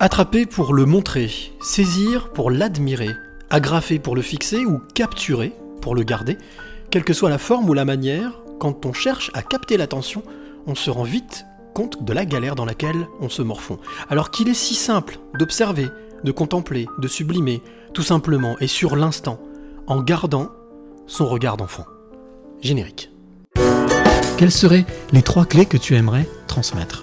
Attraper pour le montrer, saisir pour l'admirer, agrafer pour le fixer ou capturer pour le garder, quelle que soit la forme ou la manière, quand on cherche à capter l'attention, on se rend vite compte de la galère dans laquelle on se morfond. Alors qu'il est si simple d'observer, de contempler, de sublimer, tout simplement et sur l'instant, en gardant son regard d'enfant. Générique. Quelles seraient les trois clés que tu aimerais transmettre?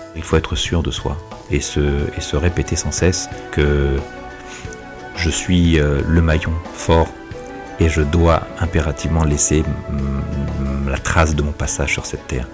Il faut être sûr de soi et se, répéter sans cesse que je suis euh, le maillon fort et je dois impérativement laisser la trace de mon passage sur cette terre.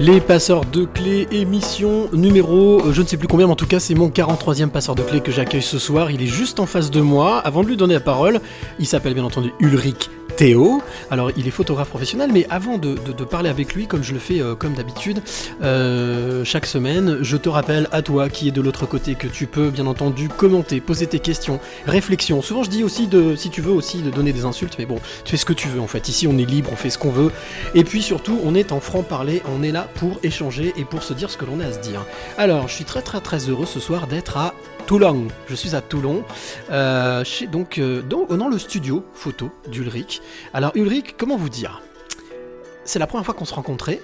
Les passeurs de clés, émission numéro, euh, je ne sais plus combien, mais en tout cas c'est mon 43e passeur de clés que j'accueille ce soir. Il est juste en face de moi. Avant de lui donner la parole, il s'appelle bien entendu Ulrich Théo. Alors il est photographe professionnel, mais avant de, de- parler avec lui, comme je le fais euh, comme d'habitude, euh, chaque semaine, je te rappelle à toi qui est de l'autre côté que tu peux bien entendu commenter, poser tes questions, réflexions. Souvent je dis aussi de, si tu veux aussi de donner des insultes, mais bon, tu fais ce que tu veux en fait. Ici on est libre, on fait ce qu'on veut. Et puis surtout, on est en franc-parler, on est là pour échanger et pour se dire ce que l'on a à se dire. Alors, je suis très très très heureux ce soir d'être à Toulon. Je suis à Toulon, euh, chez, donc euh, dans, le studio photo d'Ulrich. Alors Ulrich, comment vous dire? C'est la première fois qu'on se rencontrait.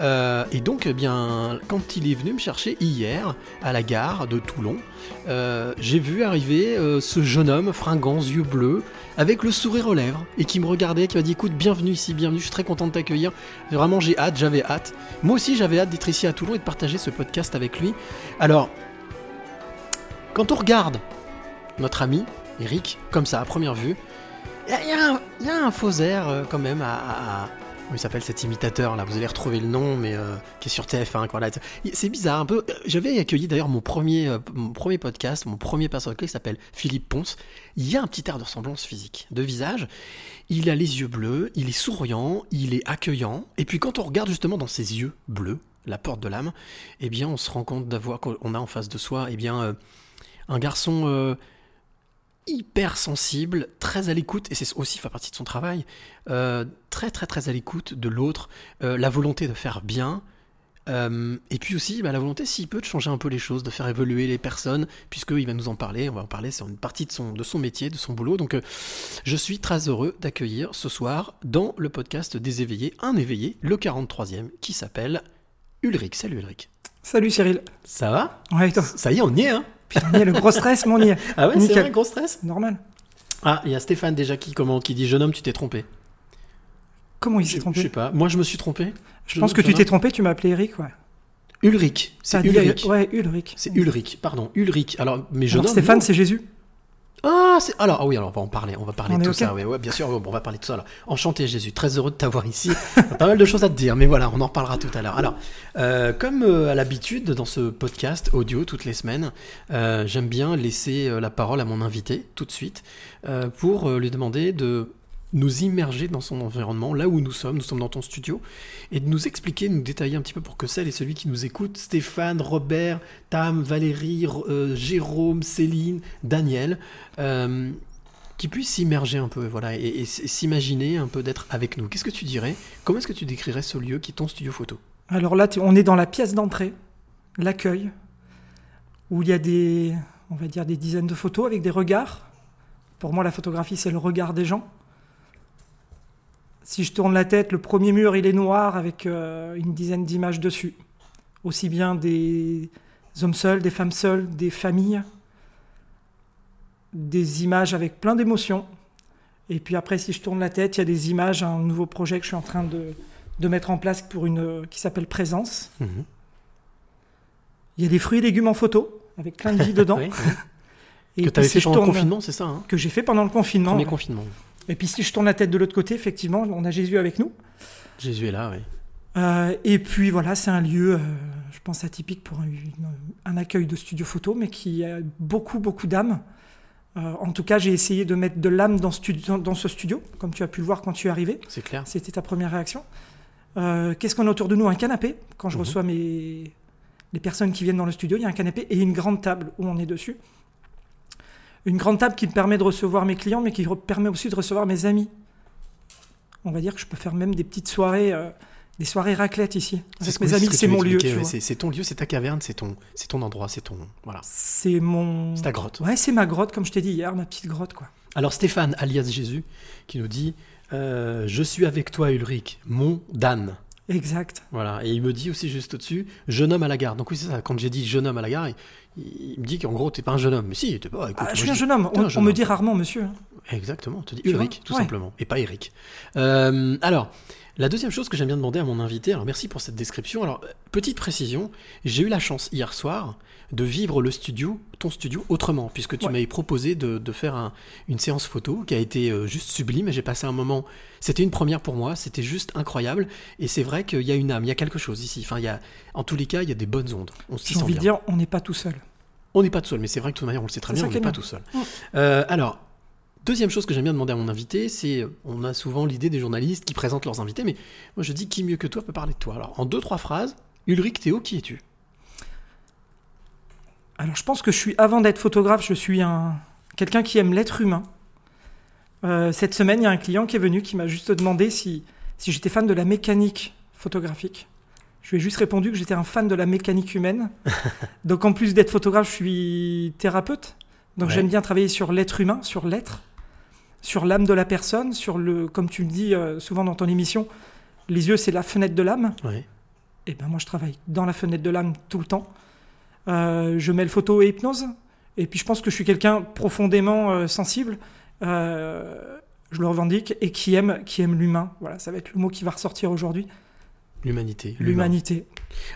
euh, et donc, eh bien, quand il est venu me chercher hier à la gare de Toulon, j'ai vu arriver ce jeune homme fringant, yeux bleus, avec le sourire aux lèvres, et qui me regardait, qui m'a dit écoute, bienvenue ici, bienvenue, je suis très content de t'accueillir. Vraiment, j'ai hâte, j'avais hâte. Moi aussi, j'avais hâte d'être ici à Toulon et de partager ce podcast avec lui. Alors, quand on regarde notre ami, Eric, comme ça, à première vue, il y, a- un- faux air euh, quand même à... Comment il s'appelle cet imitateur là Vous allez retrouver le nom, mais euh, qui est sur TF1. Voilà. C'est bizarre un peu. J'avais accueilli d'ailleurs mon premier, euh, mon premier podcast, mon premier clé qui s'appelle Philippe Ponce. Il y a un petit air de ressemblance physique, de visage. Il a les yeux bleus, il est souriant, il est accueillant. Et puis quand on regarde justement dans ses yeux bleus, la porte de l'âme, eh bien on se rend compte d'avoir qu'on a en face de soi, eh bien euh, un garçon euh, hyper sensible, très à l'écoute, et c'est aussi fait partie de son travail, euh, très très très à l'écoute de l'autre, euh, la volonté de faire bien. euh, et puis aussi bah, la volonté, s'il peut, de changer un peu les choses, de faire évoluer les personnes, puisqu'il va nous en parler, on va en parler, c'est une partie de son, de son métier, de son boulot. Donc euh, je suis très heureux d'accueillir ce soir dans le podcast des éveillés, un éveillé, le 43e, qui s'appelle Ulrich. Salut Ulrich. Salut Cyril. Ça va? Ouais, et toi? Ça y est, on y est, hein? Putain, le gros stress, mais on y est. Ah ouais, c'est vrai, gros stress Normal. Ah, il y a Stéphane déjà qui, comment, qui dit Jeune homme, tu t'es trompé. Comment il Je s'est je trompé sais pas, moi je me suis trompé. Je pense que tu t'es trompé, tu m'as appelé Eric, ouais. Ulrich, c'est dit- Ulrich. Ouais, Ulrich. C'est Ulrich, pardon, Ulrich. Alors, mais jeune Alors, homme. Stéphane, c'est Jésus. Ah, c'est alors ah oui, alors on va en parler, on va parler On de tout ça. Ouais, bien sûr, bon, on va parler de tout ça. Alors, enchanté Jésus, très heureux de t'avoir ici. pas mal de choses à te dire, mais voilà, on en reparlera tout à l'heure. Alors, euh, comme euh, à l'habitude dans ce podcast audio toutes les semaines, euh, j'aime bien laisser la parole à mon invité tout de suite euh, pour lui demander de nous immerger dans son environnement, là où nous sommes, nous sommes dans ton studio, et de nous expliquer, nous détailler un petit peu pour que celle et celui qui nous écoute, Stéphane, Robert, Tam, Valérie, euh, Jérôme, Céline, Daniel, euh, qui puissent s'immerger un peu, voilà, et, et s'imaginer un peu d'être avec nous. Qu'est-ce que tu dirais? Comment est-ce que tu décrirais ce lieu qui est ton studio photo? Alors là, on est dans la pièce d'entrée, l'accueil, où il y a des, on va dire, des dizaines de photos avec des regards. Pour moi, la photographie, c'est le regard des gens. Si je tourne la tête, le premier mur, il est noir avec euh, une dizaine d'images dessus. Aussi bien des hommes seuls, des femmes seules, des familles, des images avec plein d'émotions. Et puis après, si je tourne la tête, il y a des images, un nouveau projet que je suis en train de, de mettre en place pour une qui s'appelle Présence. Mhm. Il y a des fruits et légumes en photo avec plein de vie dedans. Oui, Et Que tu avais si fait pendant le confinement, c'est ça hein? Que j'ai fait pendant le confinement. Premier ouais. confinement. Et puis si je tourne la tête de l'autre côté, effectivement, on a Jésus avec nous. Jésus est là, oui. Euh, et puis voilà, c'est un lieu, euh, je pense atypique pour un, un accueil de studio photo, mais qui a beaucoup, beaucoup d'âme. Euh, en tout cas, j'ai essayé de mettre de l'âme dans, ce studio, comme tu as pu le voir quand tu es arrivé. C'est clair. C'était ta première réaction. Qu'est-ce qu'on a autour de nous? Un canapé. Quand je Mhm. reçois mes... les personnes qui viennent dans le studio, il y a un canapé et une grande table où on est dessus. Une grande table qui me permet de recevoir mes clients, mais qui permet aussi de recevoir mes amis. On va dire que je peux faire même des petites soirées, euh, des soirées raclette ici. C'est ce que- mes amis, c'est mon lieu. ouais, c'est ton lieu, c'est ta caverne, c'est ton, c'est ton endroit, c'est ton. Voilà. C'est mon. C'est ta grotte. Ouais, c'est ma grotte, comme je t'ai dit hier, ma petite grotte, quoi. Alors Stéphane, alias Jésus, qui nous dit euh, Je suis avec toi, Ulrich, mon Dan. Exact. Voilà. Et il me dit aussi juste au-dessus Jeune homme à la gare. Donc oui, c'est ça. Quand j'ai dit jeune homme à la gare, il, il me dit qu'en gros, t'es pas un jeune homme. Mais si, t'es pas. écoute, Ah, je suis un jeune homme. On, un jeune on me dit rarement monsieur. hein. Exactement, on te dit Ulrich, tout Ouais. simplement, et pas Eric. Euh, alors, la deuxième chose que j'aime bien demander à mon invité, alors merci pour cette description. Alors, petite précision, j'ai eu la chance hier soir de vivre le studio, ton studio, autrement, puisque tu Ouais. m'avais proposé de, de faire un- une séance photo qui a été euh, juste sublime, et j'ai passé un moment, c'était une première pour moi, c'était juste incroyable, et c'est vrai qu'il y a une âme, il y a quelque chose ici. Enfin, il y a, en tous les cas, il y a des bonnes ondes. On J'ai envie de dire, on n'est pas tout seul. On n'est pas tout seul, mais c'est vrai que de toute manière, on le sait très bien, on n'est pas tout seul. Euh, alors, deuxième chose que j'aime bien demander à mon invité, c'est, on a souvent l'idée des journalistes qui présentent leurs invités, mais moi je dis qui mieux que toi peut parler de toi? Alors, en deux, trois phrases, Ulrich Théo, qui es-tu? Alors je pense que je suis, avant d'être photographe, je suis un quelqu'un qui aime l'être humain. Euh, cette semaine, il y a un client qui est venu qui m'a juste demandé si, si j'étais fan de la mécanique photographique. Je lui ai juste répondu que j'étais un fan de la mécanique humaine. Donc en plus d'être photographe, je suis thérapeute. Donc Ouais. j'aime bien travailler sur l'être humain, sur l'être, sur l'âme de la personne, sur le, comme tu le dis euh, souvent dans ton émission, les yeux c'est la fenêtre de l'âme. Ouais. Et ben moi je travaille dans la fenêtre de l'âme tout le temps. Euh, je mêle photo et hypnose. Et puis je pense que je suis quelqu'un profondément euh, sensible. euh, je le revendique et qui aime, qui aime l'humain. Voilà, ça va être le mot qui va ressortir aujourd'hui. L'humanité. L'humanité.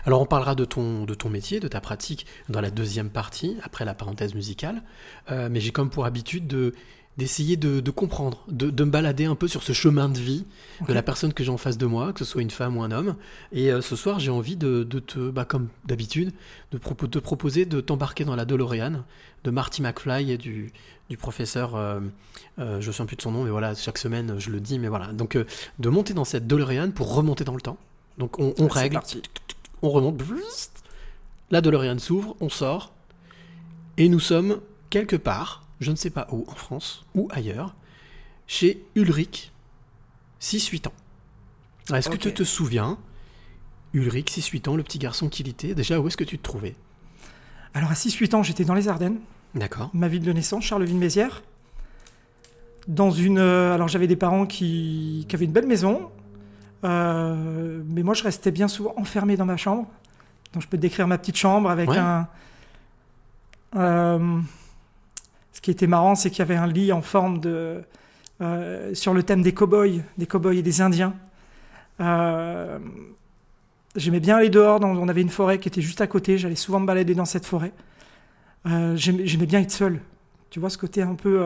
Alors, on parlera de ton, de ton métier, de ta pratique dans la deuxième partie, après la parenthèse musicale. Mais j'ai comme pour habitude de d'essayer de, de comprendre, de, de me balader un peu sur ce chemin de vie de la personne que j'ai en face de moi, que ce soit une femme ou un homme. Et euh, ce soir, j'ai envie de, de te, bah, comme d'habitude, de propo- te proposer de t'embarquer dans la DeLorean de Marty McFly et du, du professeur, euh, euh, je ne souviens plus de son nom, mais voilà, chaque semaine je le dis, mais voilà. Donc de monter dans cette DeLorean pour remonter dans le temps. Donc on, règle, parti. on remonte, la DeLorean s'ouvre, on sort, et nous sommes quelque part, je ne sais pas où, en France ou ailleurs, chez Ulrich, 6-8 ans. Est-ce que tu te souviens, Ulrich, 6-8 ans, le petit garçon qu'il était, déjà où est-ce que tu te trouvais? Alors à 6-8 ans, j'étais dans les Ardennes, D'accord. ma ville de naissance, Charleville-Mézières. Dans une. euh, alors j'avais des parents qui, qui avaient une belle maison. euh, mais moi, je restais bien souvent enfermé dans ma chambre. Donc je peux te décrire ma petite chambre avec Ouais. un. euh, ce qui était marrant, c'est qu'il y avait un lit en forme de. euh, sur le thème des cow-boys, des cow-boys et des Indiens. Euh, J'aimais bien aller dehors. on avait une forêt qui était juste à côté. J'allais souvent me balader dans cette forêt. Euh, J'aimais bien être seul. Tu vois ce côté un peu,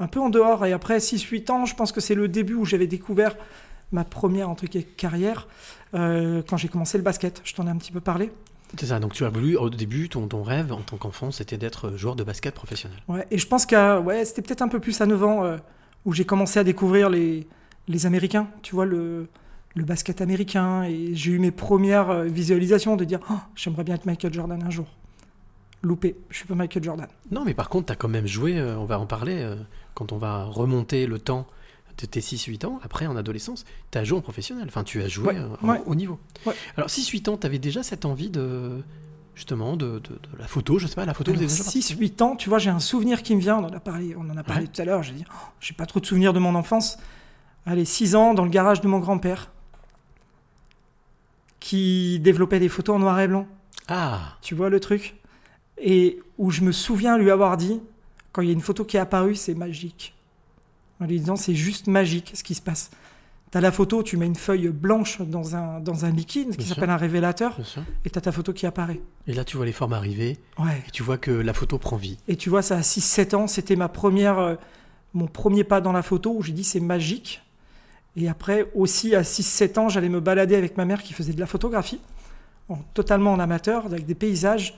un peu en dehors. Et après 6-8 ans, je pense que c'est le début où j'avais découvert ma première carrière quand j'ai commencé le basket. Je t'en ai un petit peu parlé. C'est ça, donc tu as voulu, au début, ton, ton rêve en tant qu'enfant, c'était d'être joueur de basket professionnel. Ouais, et je pense qu'à ouais, c'était peut-être un peu plus à 9 ans euh, où j'ai commencé à découvrir les, les Américains, tu vois, le, le basket américain. Et j'ai eu mes premières euh, visualisations de dire Oh, j'aimerais bien être Michael Jordan un jour. Loupé, je suis pas Michael Jordan. Non, mais par contre, tu as quand même joué, euh, on va en parler, euh, quand on va remonter le temps de tes 6-8 ans, après en adolescence, tu as joué en professionnel, enfin tu as joué Ouais, euh, en- ouais. au niveau. Ouais. Alors 6-8 ans, tu avais déjà cette envie de, justement, de, de- de la photo, je sais pas, la photo, vous avez déjà participé 6-8 ans, tu vois, j'ai un souvenir qui me vient, on en a parlé, on en a parlé tout à l'heure, j'ai dit, Oh, j'ai pas trop de souvenirs de mon enfance. Allez, 6 ans, dans le garage de mon grand-père, qui développait des photos en noir et blanc. Ah, Tu vois le truc? Et où je me souviens lui avoir dit, quand il y a une photo qui est apparue, c'est magique. En lui disant, c'est juste magique ce qui se passe. T'as la photo, tu mets une feuille blanche dans un, dans un liquide qui s'appelle un révélateur, et t'as ta photo qui apparaît. Et là, tu vois les formes arriver, Ouais. et tu vois que la photo prend vie. Et tu vois, ça à 6-7 ans, c'était ma première, euh, mon premier pas dans la photo où j'ai dit c'est magique. Et après, aussi à 6-7 ans, j'allais me balader avec ma mère qui faisait de la photographie. en- totalement en amateur, avec des paysages.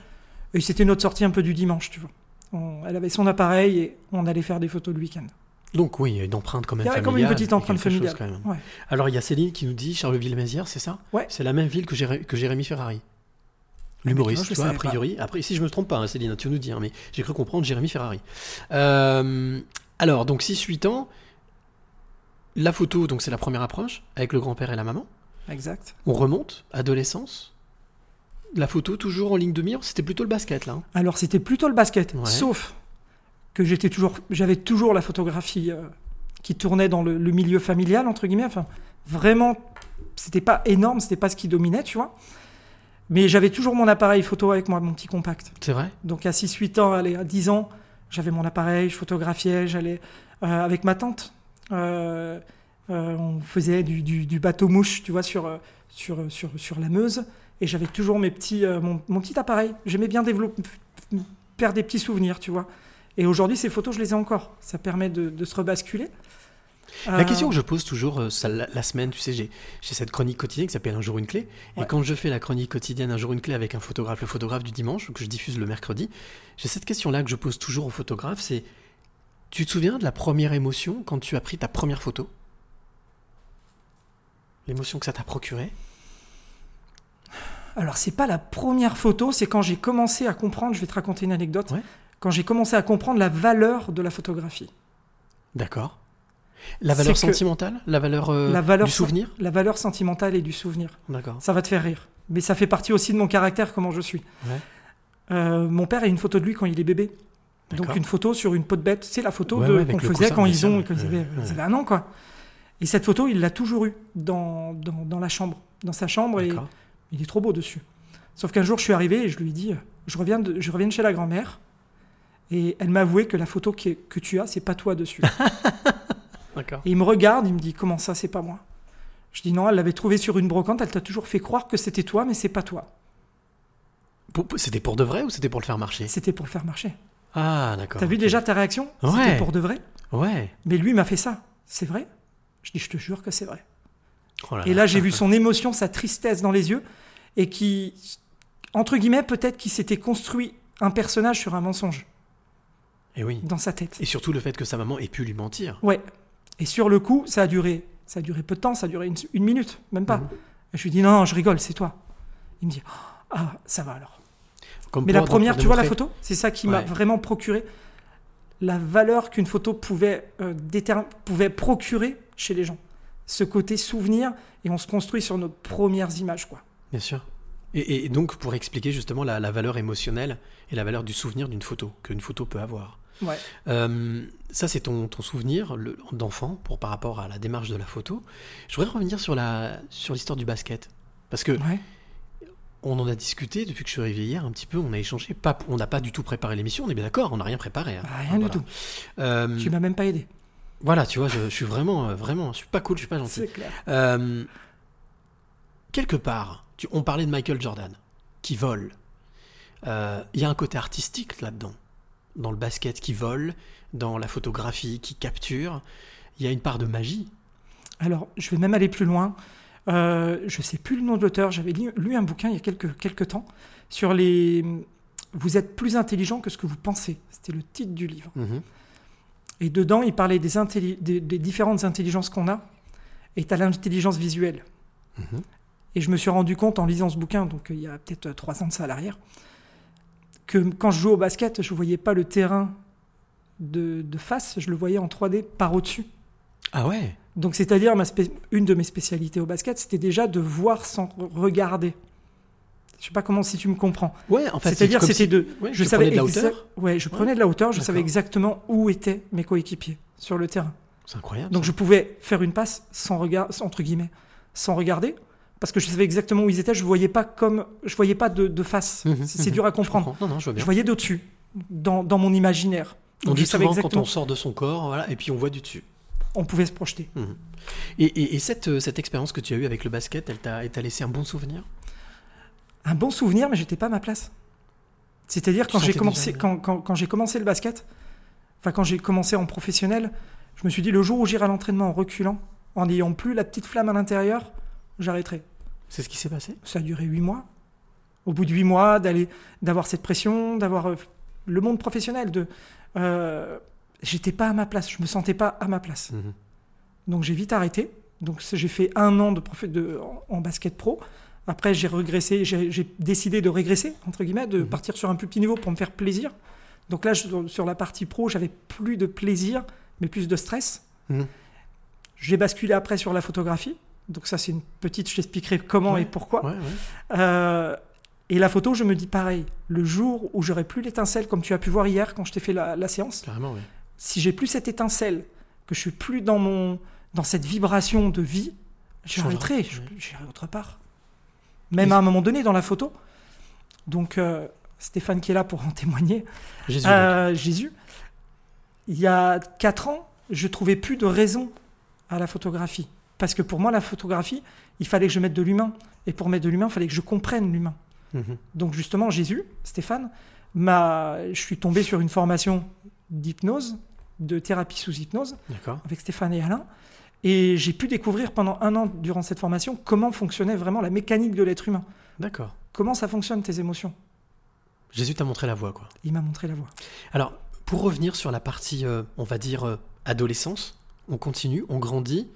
Et c'était notre sortie un peu du dimanche, tu vois. On- elle avait son appareil et on allait faire des photos le week-end. Donc oui, il y a une empreinte quand même Il y avait comme une familiale, petite a empreinte chose familiale. quand même. Ouais. Alors il y a Céline qui nous dit Charleville-Mézières, c'est ça? Ouais. C'est la même ville que, Jéré- que Jérémy Ferrari. L'humoriste, Ah, je tu vois, a pas. priori. Après, si je me trompe pas, hein, Céline, tu nous dis, hein, mais j'ai cru comprendre Jérémy Ferrari. Euh, alors, donc 6-8 ans, la photo, donc c'est la première approche, avec le grand-père et la maman. Exact. On remonte, adolescence. La photo, toujours en ligne de mire, c'était plutôt le basket là. hein. Alors c'était plutôt le basket, Ouais. sauf que j'étais toujours, j'avais toujours la photographie euh, qui tournait dans le, le milieu familial entre guillemets. Enfin, vraiment, c'était pas énorme, c'était pas ce qui dominait, tu vois. Mais j'avais toujours mon appareil photo avec moi, mon petit compact. C'est vrai Donc à 6-8 ans, allez, à 10 ans, j'avais mon appareil, je photographiais, j'allais euh, avec ma tante. euh, on faisait du, du- du bateau-mouche, tu vois, sur, sur, sur, sur la Meuse. Et j'avais toujours mes petits, mon, mon petit appareil. J'aimais bien développer, faire des petits souvenirs, tu vois. Et aujourd'hui, ces photos, je les ai encore. Ça permet de, de se rebasculer. La Euh, question que je pose toujours euh, ça, la, la semaine, tu sais, j'ai j'ai cette chronique quotidienne qui s'appelle Un jour une clé. Et quand je fais la chronique quotidienne Un jour une clé avec un photographe, le photographe du dimanche, que je diffuse le mercredi, j'ai cette question-là que je pose toujours au photographe, c'est tu te souviens de la première émotion quand tu as pris ta première photo? L'émotion que ça t'a procuré Alors, c'est pas la première photo, c'est quand j'ai commencé à comprendre, je vais te raconter une anecdote, Ouais. Quand j'ai commencé à comprendre la valeur de la photographie. D'accord. La valeur sentimentale La valeur, euh, la valeur du souvenir La valeur sentimentale et du souvenir. D'accord. Ça va te faire rire. Mais ça fait partie aussi de mon caractère, comment je suis. Ouais. Euh, mon père a une photo de lui quand il est bébé. Donc une photo sur une peau de bête. C'est la photo Ouais, ouais, qu'on faisait coussin, quand ils, ont, quand ils, avaient, ils un an, quoi. Et cette photo, il l'a toujours eue dans, dans, dans la chambre, dans sa chambre, et il est trop beau dessus. Sauf qu'un jour, je suis arrivé et je lui ai dit, je reviens de, je reviens de chez la grand-mère, et elle m'a avoué que la photo qui est- que tu as, c'est pas toi dessus. D'accord. Et il me regarde, il me dit Comment ça, c'est pas moi? Je dis Non, elle l'avait trouvé sur une brocante, elle t'a toujours fait croire que c'était toi, mais c'est pas toi. C'était pour de vrai ou c'était pour le faire marcher? C'était pour le faire marcher. Ah, d'accord. T'as vu ok. déjà ta réaction? Ouais. C'était pour de vrai? Ouais. Mais lui m'a fait ça. C'est vrai? Je dis Je te jure que c'est vrai. Oh là Et là, j'ai vu son émotion, sa tristesse dans les yeux, et qui, entre guillemets, peut-être qu'il s'était construit un personnage sur un mensonge Et oui. dans sa tête. Et surtout le fait que sa maman ait pu lui mentir. Ouais. Et sur le coup, ça a duré, ça a duré peu de temps, ça a duré une, une minute, même pas. Mhm. Et je lui dis non, non, je rigole, c'est toi. Il me dit ah ça va alors. Comme Mais la première, tu vois la photo, c'est ça qui m'a vraiment procuré la valeur qu'une photo pouvait euh, pouvait procurer chez les gens. Ce côté souvenir et on se construit sur nos premières images quoi. Bien sûr. Et, et donc pour expliquer justement la, la valeur émotionnelle et la valeur du souvenir d'une photo, qu'une photo peut avoir. Ouais. Euh, ça, c'est ton, ton souvenir d'enfant pour, par rapport à la démarche de la photo. Je voudrais revenir sur la sur l'histoire du basket. Parce que Ouais. on en a discuté depuis que je suis arrivé hier un petit peu, on a échangé. Pas, on n'a pas du tout préparé l'émission, on est bien d'accord, on n'a rien préparé. hein. Rien du tout. Euh, Tu m'as même pas aidé. voilà, tu vois, je, je suis vraiment, euh, vraiment, je suis pas cool, je suis pas gentil. C'est clair. Euh, quelque part, tu- on parlait de Michael Jordan, qui vole. Il y a un côté artistique là-dedans, dans le basket qui vole, dans la photographie qui capture. Il y a une part de magie. Alors, je vais même aller plus loin. Euh, je sais plus le nom de l'auteur. J'avais lu, lu un bouquin il y a quelques, quelques temps sur les. Vous êtes plus intelligent que ce que vous pensez. C'était le titre du livre. Mhm. Et dedans, il parlait des, intelli- des, des différentes intelligences qu'on a. Et as l'intelligence visuelle. Mhm. Et je me suis rendu compte en lisant ce bouquin, donc il y a peut-être euh, trois ans de ça à l'arrière, que quand je jouais au basket, je voyais pas le terrain de, de face, je le voyais en 3D par au-dessus. Ah ouais Donc, c'est-à-dire, une de mes spécialités au basket, c'était déjà de voir sans regarder. Je sais pas comment si tu me comprends. Ouais, en fait, c'est-à-dire, c'était si- de. ouais, je savais prenais de la hauteur Ouais, je Ouais. prenais de la hauteur, je savais exactement où étaient mes coéquipiers sur le terrain. C'est incroyable. Donc, ça. je pouvais faire une passe sans regard, entre guillemets, sans regarder, parce que je savais exactement où ils étaient. Je voyais pas comme, je voyais pas de, de face. Mhm, C'est c'est mhm. dur à Je comprendre. comprends. Non, non, je vois bien. Je voyais d'au-dessus, dans, dans mon imaginaire. On Donc, dit je savais souvent quand exactement. on sort de son corps, voilà, et puis on voit du dessus. On pouvait se projeter. Et, et- et cette, euh, cette expérience que tu as eue avec le basket, elle t'a laissé un bon souvenir? Un bon souvenir, mais j'étais pas à ma place. C'est-à-dire quand j'ai commencé, quand, quand, quand j'ai commencé le basket, enfin quand j'ai commencé en professionnel, je me suis dit le jour où j'irai à l'entraînement en reculant, en n'ayant plus la petite flamme à l'intérieur, j'arrêterai. C'est ce qui s'est passé Ça a duré huit mois. Au bout de huit mois, d'aller, d'avoir cette pression, d'avoir euh, le monde professionnel, de, euh, j'étais pas à ma place, je me sentais pas à ma place. Mhm. Donc j'ai vite arrêté. Donc j'ai fait un an de, prof- de en, basket pro. Après j'ai régressé, j'ai décidé de régresser entre guillemets, de partir sur un plus petit niveau pour me faire plaisir. Donc là je- sur la partie pro, j'avais plus de plaisir, mais plus de stress. Mhm. J'ai basculé après sur la photographie. Donc ça c'est une petite, je t'expliquerai comment Ouais. et pourquoi. Ouais, ouais. Euh, et la photo, je me dis pareil. Le jour où j'aurai plus l'étincelle, comme tu as pu voir hier quand je t'ai fait la, la séance, Carrément, si j'ai plus cette étincelle, que je suis plus dans mon dans cette vibration de vie, j'arrêterai, j'irai autre part. Même à un moment donné dans la photo. Donc euh, Stéphane qui est là pour en témoigner. Jésus. Euh, Jésus. Il y a quatre ans, je trouvais plus de raison à la photographie. Parce que pour moi, la photographie, il fallait que je mette de l'humain. Et pour mettre de l'humain, il fallait que je comprenne l'humain. Mhm. Donc justement, Jésus, Stéphane, m'a, je suis tombé sur une formation d'hypnose, de thérapie sous hypnose, avec Stéphane et Alain. Et j'ai pu découvrir pendant un an, durant cette formation, comment fonctionnait vraiment la mécanique de l'être humain. D'accord. Comment ça fonctionne, tes émotions? Jésus t'a montré la voie, quoi. Il m'a montré la voie. Alors, pour revenir sur la partie, euh, on va dire, euh, adolescence, on continue, on grandit.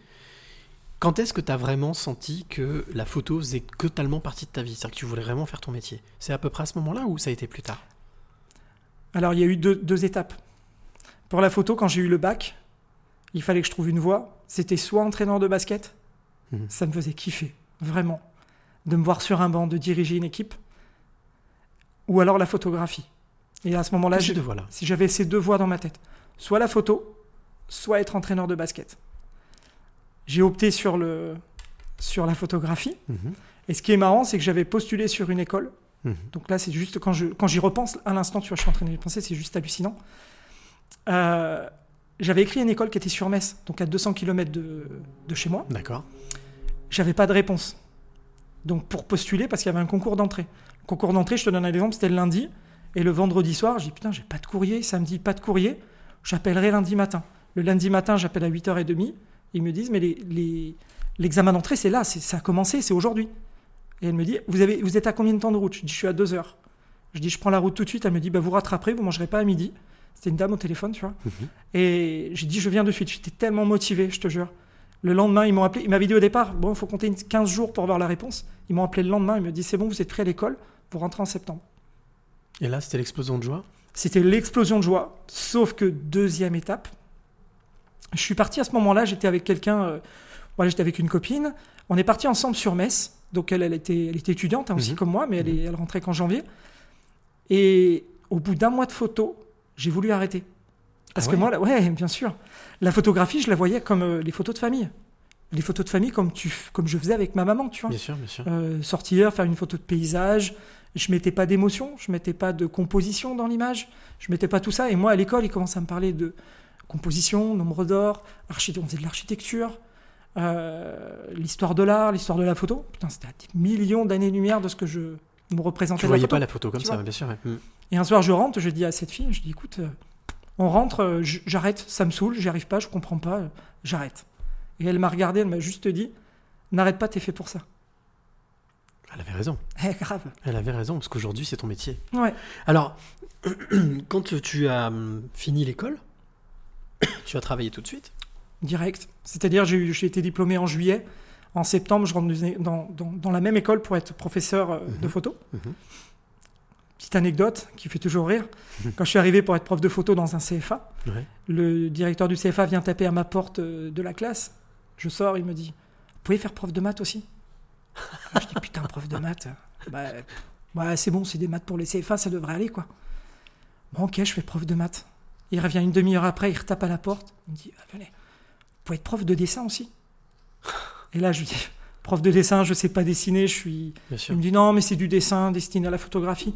Quand est-ce que tu as vraiment senti que la photo faisait totalement partie de ta vie? C'est-à-dire que tu voulais vraiment faire ton métier C'est à peu près à ce moment-là ou ça a été plus tard? Alors, il y a eu deux, deux étapes. Pour la photo, quand j'ai eu le bac, il fallait que je trouve une voie. C'était soit entraîneur de basket, Mhm. ça me faisait kiffer, vraiment, de me voir sur un banc, de diriger une équipe, ou alors la photographie. Et à ce moment-là, si j'avais ces deux voies dans ma tête, soit la photo, soit être entraîneur de basket. J'ai opté sur, le, sur la photographie. Mhm. Et ce qui est marrant, c'est que j'avais postulé sur une école. Mhm. Donc là, c'est juste quand je quand j'y repense, à l'instant, tu vois, je suis en train d'y penser, c'est juste hallucinant. Euh, j'avais écrit une école qui était sur Metz, donc à 200 km de, de chez moi. D'accord. J'avais pas de réponse. Donc pour postuler, parce qu'il y avait un concours d'entrée. Le concours d'entrée, je te donne un exemple, c'était le lundi. Et le vendredi soir, je dis putain, j'ai pas de courrier. Samedi, pas de courrier. J'appellerai lundi matin. Le lundi matin, j'appelle à 8h30. Ils me disent, mais les- les- l'examen d'entrée, c'est là, ça a commencé, c'est aujourd'hui. Et elle me dit, vous, avez, vous êtes à combien de temps de route? Je dis, je suis à 2 heures. Je dis, je prends la route tout de suite. Elle me dit, bah, vous rattraperez, vous mangerez pas à midi. C'était une dame au téléphone, tu vois. Et j'ai dit, je viens de suite. J'étais tellement motivé, je te jure. Le lendemain, ils m'ont appelé. Ils m'avaient dit au départ, bon, il faut compter une- 15 jours pour avoir la réponse. Ils m'ont appelé le lendemain. Ils me disent, c'est bon, vous êtes prêt à l'école. Vous rentrez en septembre. Et là, c'était l'explosion de joie? C'était l'explosion de joie. Sauf que deuxième étape, je suis parti à ce moment-là. J'étais avec quelqu'un. euh, voilà, j'étais avec une copine. On est parti ensemble sur Metz. Donc elle, elle était, elle était étudiante hein, aussi Mhm. comme moi, mais elle, est- elle rentrait qu'en janvier. Et au bout d'un mois de photo, j'ai voulu arrêter. Parce Ah que moi, là, ouais, bien sûr. La photographie, je la voyais comme euh, les photos de famille. Les photos de famille comme, tu, comme je faisais avec ma maman, tu vois. Bien sûr, bien sûr. Euh, sortir, faire une photo de paysage. Je mettais pas d'émotion, je mettais pas de composition dans l'image, je mettais pas tout ça. Et moi, à l'école, ils commencent à me parler de composition, nombre d'or, architecture, on faisait de l'architecture, euh, l'histoire de l'art, l'histoire de la photo. Putain, c'était à des millions d'années-lumière de ce que je me représentais. Tu la voyais photo. pas la photo comme ça, bien sûr. ouais. Mhm. Et un soir, je rentre, je dis à cette fille, je dis, écoute, euh, on rentre, euh, j'arrête, ça me saoule, j'y arrive pas, je comprends pas, euh, j'arrête. Et elle m'a regardé, elle m'a juste dit, n'arrête pas, t'es fait pour ça. Elle avait raison. Eh, grave. Elle avait raison, parce qu'aujourd'hui, c'est ton métier. Ouais. Alors, quand tu as hum, fini l'école, tu as travaillé tout de suite direct. C'est-à-dire, j'ai été diplômé en juillet. En septembre, je rentre dans, dans- dans la même école pour être professeur euh, de photo. Mhm. Petite anecdote qui fait toujours rire. Quand je suis arrivé pour être prof de photo dans un CFA, Ouais. le directeur du CFA vient taper à ma porte euh, de la classe. Je sors, il me dit Vous pouvez faire prof de maths aussi? Ah, Je dis Putain, prof de maths bah, bah, C'est bon, c'est des maths pour les CFA, ça devrait aller quoi. Bon, ok, je fais prof de maths. Il revient une demi-heure après, il retape à la porte. Il me dit Ah, Venez, vous pouvez être prof de dessin aussi Et là, je lui dis Prof de dessin, je sais pas dessiner, je suis. Il me dit non, mais c'est du dessin destiné à la photographie.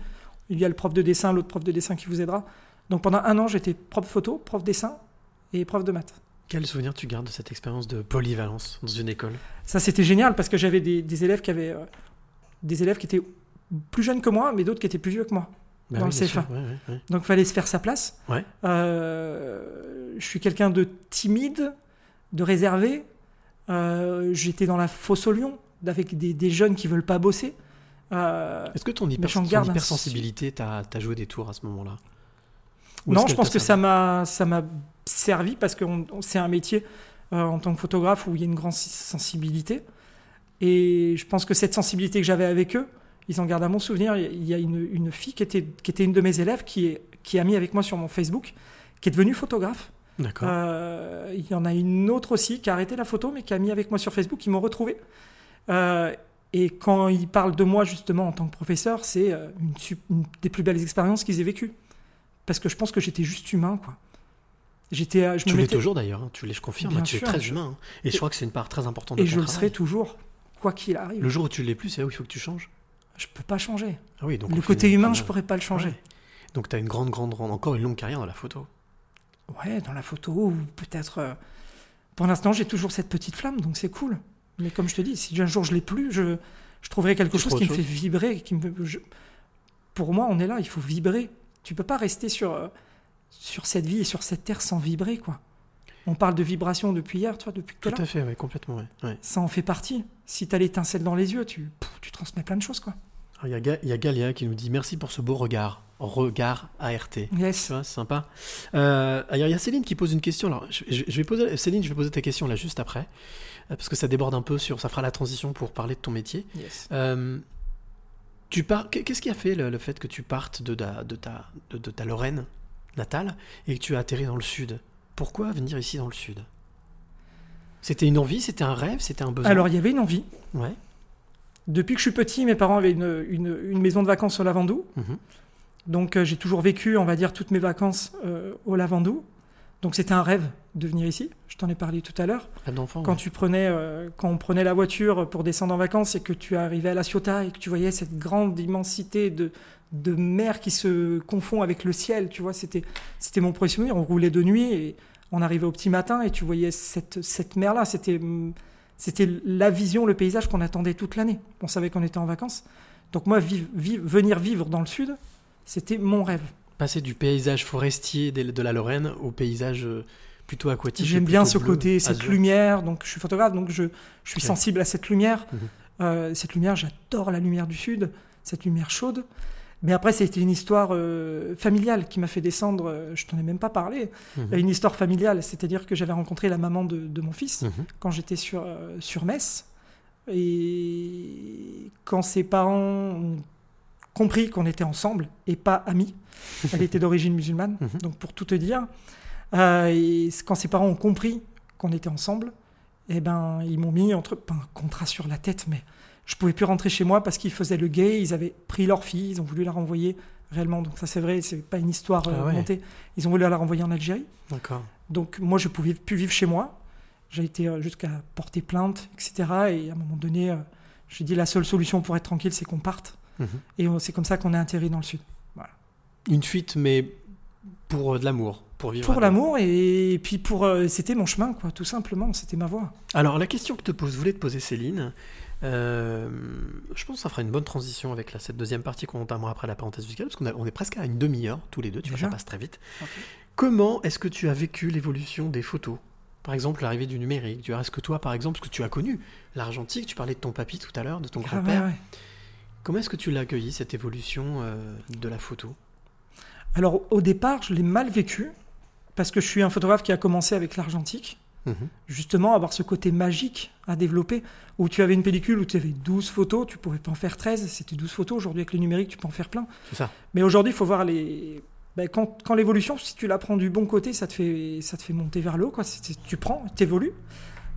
Il y a le prof de dessin, l'autre prof de dessin qui vous aidera. Donc pendant un an, j'étais prof photo, prof dessin et prof de maths. Quel souvenir tu gardes de cette expérience de polyvalence dans une école? Ça, c'était génial parce que j'avais des, des élèves qui avaient euh, des élèves qui étaient plus jeunes que moi, mais d'autres qui étaient plus vieux que moi. Bah Dans oui, le CFA. sûr, ouais, ouais, ouais. Donc il fallait se faire sa place. Ouais. Euh, je suis quelqu'un de timide, de réservé. Euh, J'étais dans la fosse au lion avec des, des jeunes qui veulent pas bosser. Euh, Est-ce que ton, hyper, hypersensibilité t'a t'a joué des tours à ce moment-là? Non, je pense que ça m'a ça m'a servi parce que c'est un métier en tant que photographe où il y a une grande si- sensibilité. Et je pense que cette sensibilité que j'avais avec eux, ils en gardent à mon souvenir. Il y a une, une fille qui était, qui était une de mes élèves qui, est, qui a mis avec moi sur mon Facebook, qui est devenue photographe. D'accord. Euh, il y en a une autre aussi qui a arrêté la photo, mais qui a mis avec moi sur Facebook, qui m'ont retrouvé. Euh, et quand ils parlent de moi justement en tant que professeur, c'est euh, une, des plus belles expériences qu'ils aient vécues. Parce que je pense que j'étais juste humain, quoi. J'étais, je Tu me l'es mettais- toujours d'ailleurs, hein, tu l'es, je confirme, Bien tu es sûr, très je- humain. hein. Et, je crois que c'est une part très importante de et ton je le serai toujours, quoi qu'il arrive. Le jour où tu l'es plus, c'est là où il faut que tu changes. Je peux pas changer. Ah oui, donc le côté humain, je final- pourrais pas le changer. Ouais. Donc tu as une grande, grande, grande, encore une longue carrière dans la photo. Ouais, dans la photo, ou peut-être. euh, Pour l'instant, j'ai toujours cette petite flamme, donc c'est cool. Mais comme je te dis, si un jour je l'ai plus, je, je trouverai quelque Tu chose qui me fait vibrer. Qui me... je- Pour moi, on est là, il faut vibrer. Tu peux pas rester sur, euh, sur cette vie et sur cette terre sans vibrer, quoi. On parle de vibration depuis hier, toi, depuis que Tout à fait, ouais, complètement. Ouais. Ouais. Ça en fait partie. Si t'as l'étincelle dans les yeux, tu, tu transmets plein de choses, quoi. Alors, Il y, a y Galia qui nous dit merci pour ce beau regard. Regard ART. Yes. Tu vois, c'est sympa. Euh, alors, il y a Céline qui pose une question. Alors, je, je- je vais poser, Céline, je vais poser ta question là juste après, euh, parce que ça déborde un peu sur, ça fera la transition pour parler de ton métier. Yes. Euh, tu pars, qu'est- qu'est-ce qui a fait le, le fait que tu partes de ta, de ta, de, de ta Lorraine natale et que tu as atterri dans le sud? Pourquoi venir ici dans le sud? C'était une envie, c'était un rêve, c'était un besoin? Alors, il y avait une envie. ouais. Depuis que je suis petit, mes parents avaient une, une, une maison de vacances au Lavandou. Mhm. Donc euh, j'ai toujours vécu, on va dire, toutes mes vacances euh, au Lavandou. Donc c'était un rêve de venir ici. Je t'en ai parlé tout à l'heure. Quand ouais. tu prenais, euh, quand on prenait la voiture pour descendre en vacances et que tu arrivais à La Ciotat et que tu voyais cette grande immensité de, de mer qui se confond avec le ciel, tu vois, c'était, c'était mon premier souvenir. On roulait de nuit et on arrivait au petit matin et tu voyais cette, cette mer-là. C'était, hum, c'était la vision, le paysage qu'on attendait toute l'année. On savait qu'on était en vacances. Donc moi, vive- vive- venir vivre dans le sud, c'était mon rêve. Passer du paysage forestier de la Lorraine au paysage euh, plutôt aquatique. J'aime bien ce bleu, côté, cette azur. lumière. Donc, je suis photographe, donc je, je suis sensible à cette lumière. Mhm. Euh, cette lumière, j'adore la lumière du sud, cette lumière chaude. Mais après, c'était une histoire euh, familiale qui m'a fait descendre. euh, je t'en ai même pas parlé. Mhm. Une histoire familiale, c'est-à-dire que j'avais rencontré la maman de, de mon fils Mhm. quand j'étais sur, euh, sur Metz. Et quand ses parents ont compris qu'on était ensemble et pas amis, elle était d'origine musulmane, Mhm. donc pour tout te dire, euh, et quand ses parents ont compris qu'on était ensemble, eh ben, ils m'ont mis entre, pas un contrat sur la tête, mais je pouvais plus rentrer chez moi parce qu'ils faisaient le gay, ils avaient pris leur fille, ils ont voulu la renvoyer réellement, donc ça c'est vrai, c'est pas une histoire euh, Ah ouais. montée, ils ont voulu la renvoyer en Algérie. D'accord. Donc moi, je pouvais plus vivre chez moi. J'ai été euh, jusqu'à porter plainte, etc. Et à un moment donné, euh, j'ai dit la seule solution pour être tranquille, c'est qu'on parte. Mhm. Et c'est comme ça qu'on est atterri dans le sud. Une fuite, mais pour euh, de l'amour, pour vivre. Pour l'amour et, puis pour euh, c'était mon chemin, quoi, tout simplement. C'était ma voie. Alors, la question que te pose, voulais te poser Céline, euh, je pense que ça fera une bonne transition avec la, cette deuxième partie qu'on entamera après la parenthèse musicale, parce qu'on a- on est presque à une demi-heure tous les deux, tu vois, Déjà ça passe très vite. Comment est-ce que tu as vécu l'évolution des photos? Par exemple, l'arrivée du numérique. Tu vois, Est-ce que toi, par exemple, parce que tu as connu l'argentique, tu parlais de ton papy tout à l'heure, de ton Ah, grand-père, ouais, ouais. comment est-ce que tu l'as accueilli, cette évolution euh, de la photo? Alors au départ, je l'ai mal vécu parce que je suis un photographe qui a commencé avec l'argentique. Mhm. justement avoir ce côté magique à développer, où tu avais une pellicule où tu avais 12 photos, tu pouvais pas en faire 13, c'était 12 photos, aujourd'hui avec le numérique tu peux en faire plein. C'est ça. Mais aujourd'hui il faut voir les... ben, quand, quand l'évolution, si tu la prends du bon côté, ça te fait, ça te fait monter vers le haut, quoi. Tu prends, tu évolues.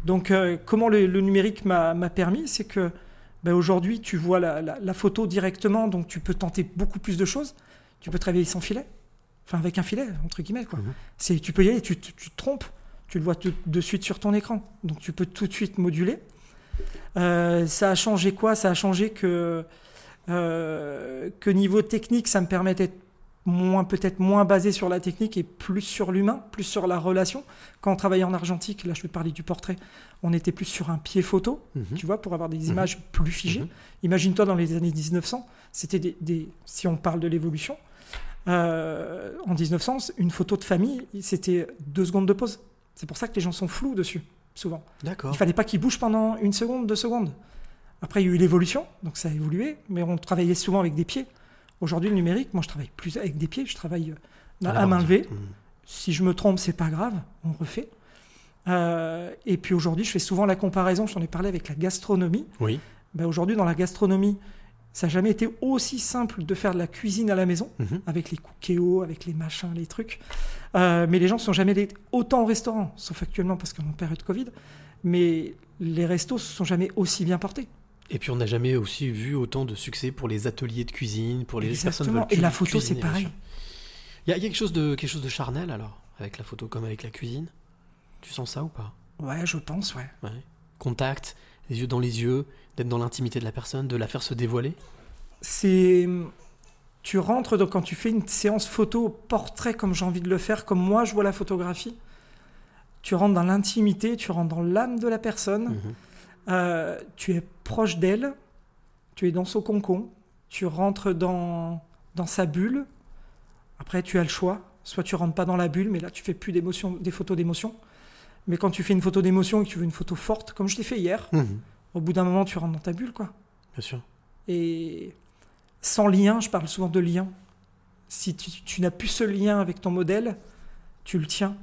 Donc euh, comment le, le numérique m'a permis, c'est que ben, aujourd'hui tu vois la, la- la photo directement, donc tu peux tenter beaucoup plus de choses. Tu peux travailler sans filet, enfin avec un filet, entre guillemets. Quoi. C'est, tu peux y aller, tu, tu- tu te trompes, tu le vois tout- de suite sur ton écran. Donc tu peux tout de suite moduler. Euh, ça a changé quoi? Ça a changé que, euh, que niveau technique, ça me permet d'être moins, peut-être moins basé sur la technique et plus sur l'humain, plus sur la relation. Quand on travaillait en argentique, là je vais parler du portrait, on était plus sur un pied photo, Mhm. tu vois, pour avoir des Mhm. images plus figées. Mhm. Imagine-toi dans les années 1900, c'était des, des- si on parle de l'évolution, euh, en 1900, une photo de famille, c'était deux secondes de pause. C'est pour ça que les gens sont flous dessus, souvent. D'accord. Il fallait pas qu'ils bougent pendant une seconde, deux secondes. Après, il y a eu l'évolution, donc ça a évolué, mais on travaillait souvent avec des pieds. Aujourd'hui, le numérique, moi, je travaille plus avec des pieds, je travaille euh, à, la main levée. Mhm. Si je me trompe, c'est pas grave, on refait. Euh, et puis aujourd'hui, je fais souvent la comparaison, j'en ai parlé avec la gastronomie. Oui. Ben, aujourd'hui, dans la gastronomie, ça n'a jamais été aussi simple de faire de la cuisine à la maison, Mhm. avec les cookéos, avec les machins, les trucs. Euh, mais les gens ne sont jamais allés autant au restaurant, sauf actuellement parce qu'on est en période Covid. Mais les restos ne se sont jamais aussi bien portés. Et puis on n'a jamais aussi vu autant de succès pour les ateliers de cuisine, pour les personnes Exactement. veulent Et la photo, c'est pareil. Il y a, il y a quelque chose de quelque chose de charnel alors avec la photo comme avec la cuisine? Tu sens ça ou pas? Ouais, je pense, ouais. Ouais. Contact, les yeux dans les yeux, d'être dans l'intimité de la personne, de la faire se dévoiler. c'est tu rentres donc quand tu fais une séance photo portrait comme j'ai envie de le faire comme moi je vois la photographie tu rentres dans l'intimité tu rentres dans l'âme de la personne Mhm. Euh, tu es proche d'elle tu es dans son concon tu rentres dans dans sa bulle après tu as le choix soit tu rentres pas dans la bulle mais là tu fais plus d'émotion des photos d'émotion mais quand tu fais une photo d'émotion et que tu veux une photo forte comme je l'ai fait hier Mhm. au bout d'un moment tu rentres dans ta bulle quoi Bien sûr. et sans lien, je parle souvent de lien. Si tu, tu n'as plus ce lien avec ton modèle, tu le tiens.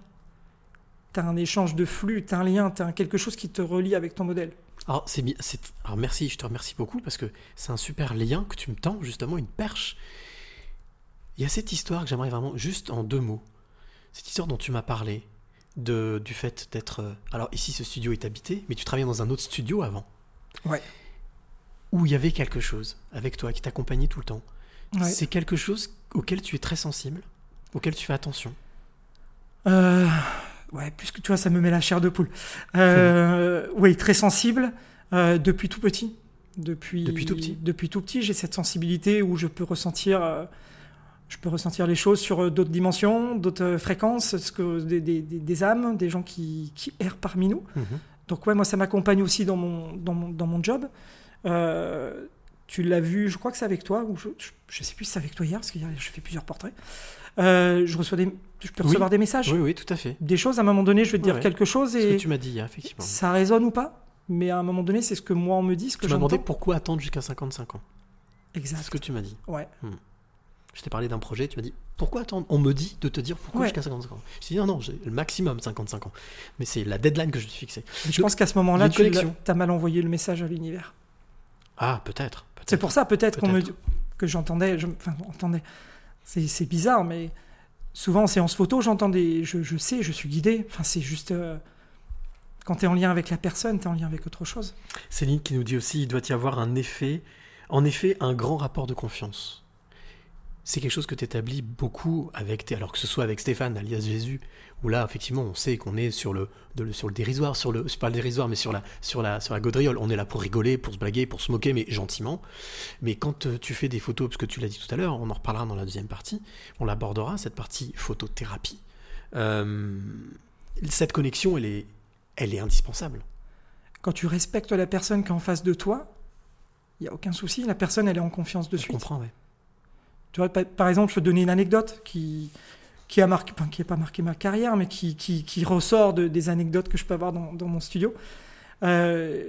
Tu as un échange de flux, tu as un lien, tu as quelque chose qui te relie avec ton modèle. Alors, c'est- alors merci, je te remercie beaucoup parce que c'est un super lien que tu me tends, justement, une perche. Il y a cette histoire que j'aimerais vraiment, juste en deux mots, cette histoire dont tu m'as parlé, de, du fait d'être... euh, Alors ici, ce studio est habité, mais tu travaillais dans un autre studio avant. Ouais. Où il y avait quelque chose avec toi qui t'accompagnait tout le temps. Ouais. C'est quelque chose auquel tu es très sensible, auquel tu fais attention. Euh, ouais, puisque tu vois, ça me met la chair de poule. Euh, oui, très sensible euh, depuis tout petit. Depuis, Depuis tout petit. Depuis tout petit, j'ai cette sensibilité où je peux ressentir, euh, je peux ressentir les choses sur euh, d'autres dimensions, d'autres euh, fréquences, ce que, des, des- âmes, des gens qui, qui errent parmi nous. Mhm. Donc ouais, moi ça m'accompagne aussi dans mon, dans mon, dans mon job. Euh, tu l'as vu, je crois que c'est avec toi, ou je, je, je sais plus si c'est avec toi hier, parce que hier, je fais plusieurs portraits. Euh, je, reçois des, je peux Oui. recevoir des messages, Oui, oui, tout à fait. des choses, à un moment donné, je vais te dire quelque chose Ce et que tu m'as dit hier, effectivement. ça résonne ou pas, mais à un moment donné, c'est ce que moi on me dit, ce que Tu m'as demandé pourquoi attendre jusqu'à 55 ans. C'est Exact. ce que tu m'as dit. Ouais. Je t'ai parlé d'un projet, tu m'as dit pourquoi attendre? On me dit de te dire pourquoi Ouais. jusqu'à 55 ans. Je dit non, non, j'ai le maximum 55 ans. Mais c'est la deadline que je me suis fixée. Je pense qu'à ce moment-là, tu as mal envoyé le message à l'univers. Ah, peut-être. C'est pour ça peut-être qu'on me que j'entendais, je- enfin entendais. C'est c'est bizarre, mais souvent en séance photo, j'entends des, je, je sais, je suis guidé. Enfin, c'est juste euh, quand tu es en lien avec la personne, tu es en lien avec autre chose. Céline qui nous dit aussi il doit y avoir un effet, en effet, un grand rapport de confiance. C'est quelque chose que tu établis beaucoup avec tes, alors que ce soit avec Stéphane, alias Jésus, où là, effectivement, on sait qu'on est sur le, de sur le dérisoire, sur le, pas le dérisoire, mais sur la, sur la, sur la gaudriole. On est là pour rigoler, pour se blaguer, pour se moquer, mais gentiment. Mais quand euh, tu fais des photos, parce que tu l'as dit tout à l'heure, on en reparlera dans la deuxième partie, on l'abordera, cette partie photothérapie. Euh, cette connexion, elle est, elle est indispensable. Quand tu respectes la personne qui est en face de toi, il y a aucun souci. La personne, elle est en confiance de Je suite. comprends, ouais. Tu vois, pa- par exemple, je peux te donner une anecdote qui, qui a marqué, enfin, qui n'a pas marqué ma carrière, mais qui, qui, qui ressort de, des anecdotes que je peux avoir dans, dans mon studio. Euh,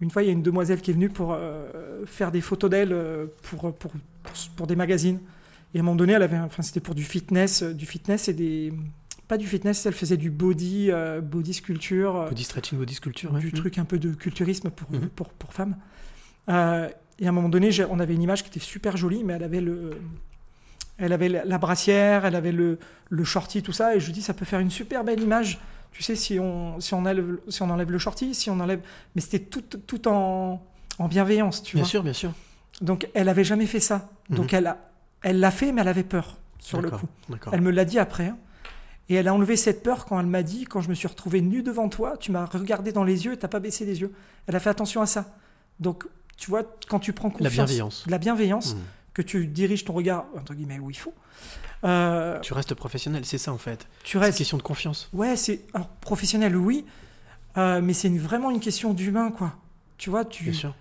une fois, il y a une demoiselle qui est venue pour euh, faire des photos d'elle euh, pour, pour, pour, pour des magazines. Et à un moment donné, elle avait, enfin, c'était pour du fitness, du fitness et des, pas du fitness, elle faisait du body, euh, body sculpture, Body stretching, body sculpture. ouais. du truc un peu de culturisme pour, Mhm. pour, pour femmes. Et à un moment donné, on avait une image qui était super jolie, mais elle avait le, elle avait la la brassière, elle avait le, le shorty, tout ça, et je lui dis ça peut faire une super belle image. Tu sais, si on, si on, enlève, si on enlève le shorty, si on enlève. Mais c'était tout, tout en, en bienveillance, tu Bien vois. sûr, bien sûr. Donc elle avait jamais fait ça. Donc elle a- elle l'a fait, mais elle avait peur sur le coup. D'accord. Elle me l'a dit après. hein. Et elle a enlevé cette peur quand elle m'a dit, quand je me suis retrouvé nu devant toi, tu m'as regardé dans les yeux et t'as pas baissé les yeux. Elle a fait attention à ça. Donc, tu vois, quand tu prends confiance, bienveillance. de la bienveillance, Mhm. que tu diriges ton regard entre guillemets où il faut, euh, Tu restes professionnel, c'est ça en fait. tu C'est une restes. question de confiance. Ouais, c'est alors, professionnel, oui, euh, mais c'est vraiment une question d'humain, quoi. Tu vois, tu, Bien sûr.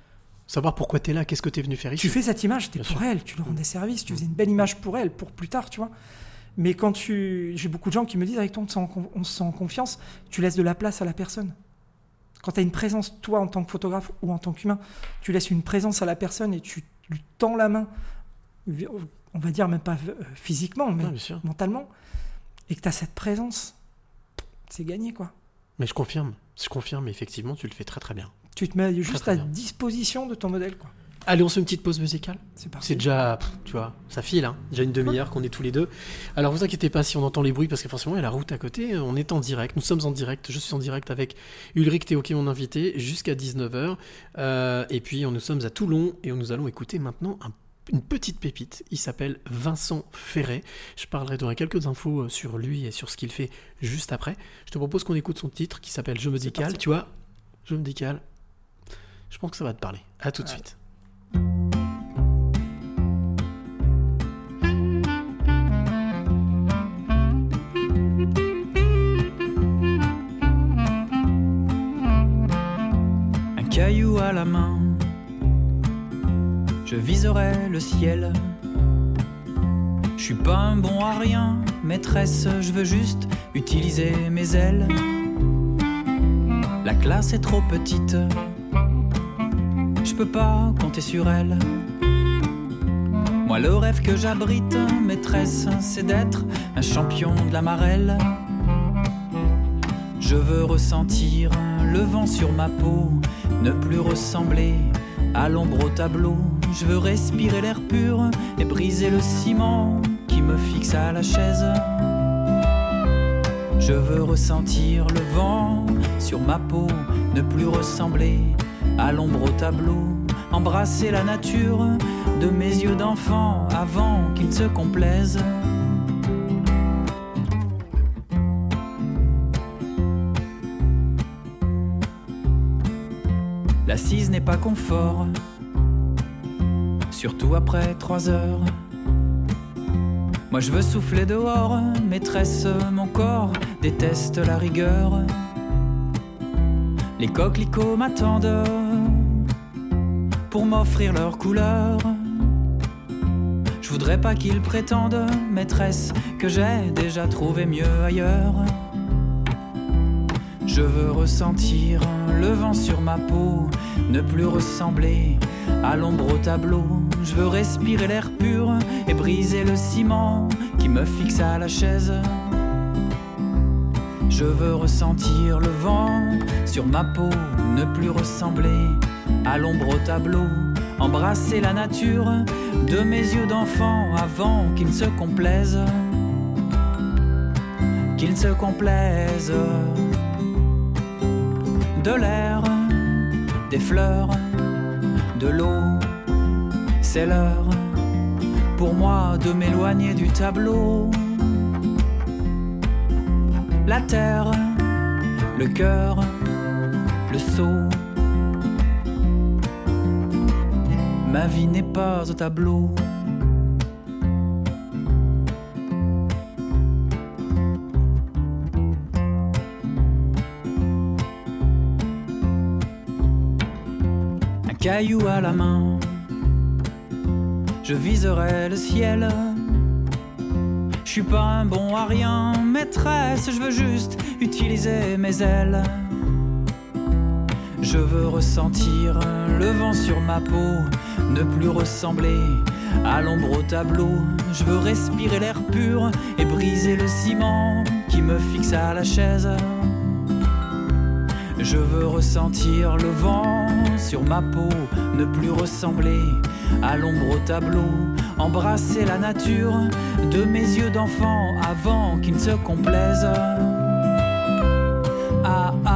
Savoir pourquoi tu es là, qu'est-ce que tu es venu faire ici. tu fais cette image, c'était Bien pour sûr. elle, tu lui rendais service, tu faisais une belle image pour elle, pour plus tard, tu vois. Mais quand tu. J'ai beaucoup de gens qui me disent avec toi, on se sent en confiance, tu laisses de la place à la personne. Quand tu as une présence, toi, en tant que photographe ou en tant qu'humain, tu laisses une présence à la personne et tu lui tends la main, on va dire même pas euh, physiquement, mais mentalement, et que tu as cette présence, c'est gagné, quoi. Mais je confirme, je confirme, effectivement, tu le fais très très bien. Tu te mets juste très à bien. disposition de ton modèle, quoi. Allez, on se fait une petite pause musicale C'est parti. C'est déjà, pff, tu vois, ça file, hein. déjà une demi-heure qu'on est tous les deux. Alors vous inquiétez pas si on entend les bruits, parce que forcément il y a la route à côté, on est en direct, nous sommes en direct, je suis en direct avec Ulrich Théo qui est mon invité, jusqu'à 19h. Euh, et puis nous sommes à Toulon, et nous allons écouter maintenant un- une petite pépite, il s'appelle Vincent Ferret. Je parlerai, donnerai quelques infos euh, sur lui et sur ce qu'il fait juste après. Je te propose qu'on écoute son titre qui s'appelle Je me décale, tu vois, Je me décale. Je pense que ça va te parler. À tout de Ouais. suite. Un caillou à la main. Je viserai le ciel. Je suis pas un bon à rien, maîtresse, je veux juste utiliser mes ailes. La classe est trop petite, je peux pas compter sur elle. Moi, le rêve que j'abrite, maîtresse, c'est d'être un champion de la marelle. Je veux ressentir le vent sur ma peau, ne plus ressembler à l'ombre au tableau. Je veux respirer l'air pur et briser le ciment qui me fixe à la chaise. Je veux ressentir le vent sur ma peau, ne plus ressembler à l'ombre au tableau. Embrasser la nature de mes yeux d'enfant avant qu'ils se complaisent. L'assise n'est pas confort, surtout après trois heures. Moi je veux souffler dehors, maîtresse, mon corps déteste la rigueur. Les coquelicots m'attendent pour m'offrir leur couleur. Je voudrais pas qu'ils prétendent, maîtresse, que j'ai déjà trouvé mieux ailleurs. Je veux ressentir le vent sur ma peau, ne plus ressembler à l'ombre au tableau. Je veux respirer l'air pur et briser le ciment qui me fixe à la chaise. Je veux ressentir le vent sur ma peau, ne plus ressembler à l'ombre au tableau. Embrasser la nature de mes yeux d'enfant avant qu'ils ne se complaisent. Qu'ils ne se complaisent de l'air, des fleurs, de l'eau. C'est l'heure pour moi de m'éloigner du tableau. La terre, le cœur, le seau. Ma vie n'est pas au tableau. un caillou à la main. Je viserai le ciel. Je suis pas un bon à rien, maîtresse, je veux juste utiliser mes ailes. Je veux ressentir le vent sur ma peau, ne plus ressembler à l'ombre au tableau. Je veux respirer l'air pur et briser le ciment qui me fixe à la chaise. Je veux ressentir le vent sur ma peau, ne plus ressembler à l'ombre au tableau, embrasser la nature de mes yeux d'enfant avant qu'ils ne se complaisent. Ah ah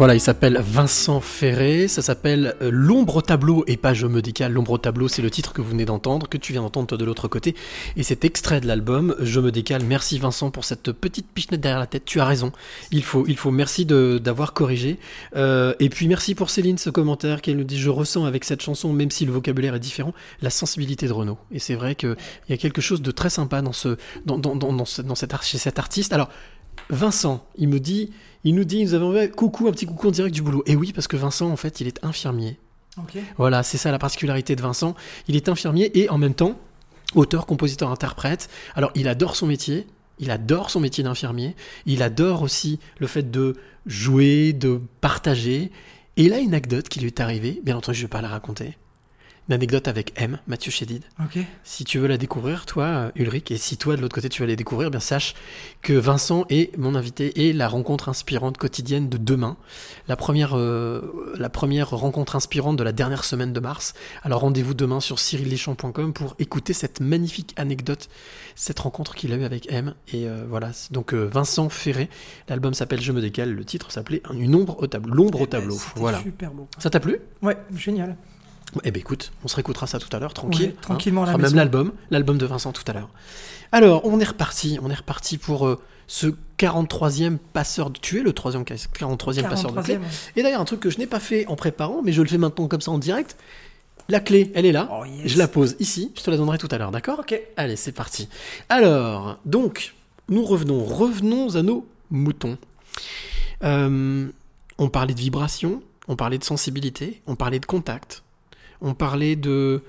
Voilà, il s'appelle Vincent Ferré, ça s'appelle euh, L'ombre au tableau et pas Je me décale. L'ombre au tableau, c'est le titre que vous venez d'entendre, que tu viens d'entendre de l'autre côté. Et c'est extrait de l'album Je me décale. Merci Vincent pour cette petite pichenette derrière la tête. Tu as raison. Il faut, il faut. Merci d'avoir corrigé. Euh, et puis merci pour Céline, ce commentaire qu'elle nous dit Je ressens avec cette chanson, même si le vocabulaire est différent, la sensibilité de Renaud. Et c'est vrai qu'il y a quelque chose de très sympa dans, ce, dans, dans, dans, dans dans cet chez cet artiste. Alors, Vincent, il me dit, il nous dit, il nous avait envoyé coucou, un petit coucou en direct du boulot. Et oui, parce que Vincent, en fait, il est infirmier. Voilà, c'est ça la particularité de Vincent. Il est infirmier et en même temps auteur, compositeur, interprète. Alors, il adore son métier. Il adore son métier d'infirmier. Il adore aussi le fait de jouer, de partager. Et a une anecdote qui lui est arrivée. Bien entendu, je ne vais pas la raconter. Une anecdote avec M, Mathieu Chédid. Si tu veux la découvrir, toi, euh, Ulrich, et si toi, de l'autre côté, tu veux la découvrir, eh bien sache que Vincent est mon invité et la rencontre inspirante quotidienne de demain. La première, euh, la première rencontre inspirante de la dernière semaine de mars. Alors rendez-vous demain sur cyrildeschamps.com pour écouter cette magnifique anecdote, cette rencontre qu'il a eue avec M. Et euh, voilà, donc euh, Vincent Ferré. L'album s'appelle Je me décale. Le titre s'appelait Une ombre au tableau. L'ombre au tableau. C'était Voilà. super beau. Ça t'a plu? Ouais, génial. Eh ben écoute, on se réécoutera ça tout à l'heure, tranquille. Ouais, tranquillement à la même l'album, l'album de Vincent tout à l'heure. Alors, on est reparti, on est reparti pour euh, ce 43e passeur de... Tu es le troisième 43e passeur de clé. 43e, ouais. Et d'ailleurs, un truc que je n'ai pas fait en préparant, mais je le fais maintenant comme ça en direct. La clé, elle est là. Oh, yes. Je la pose ici, je te la donnerai tout à l'heure, d'accord? Ok. Allez, c'est parti. Alors, donc, nous revenons, revenons à nos moutons. Euh, on parlait de vibration, on parlait de sensibilité, on parlait de contact, on parlait de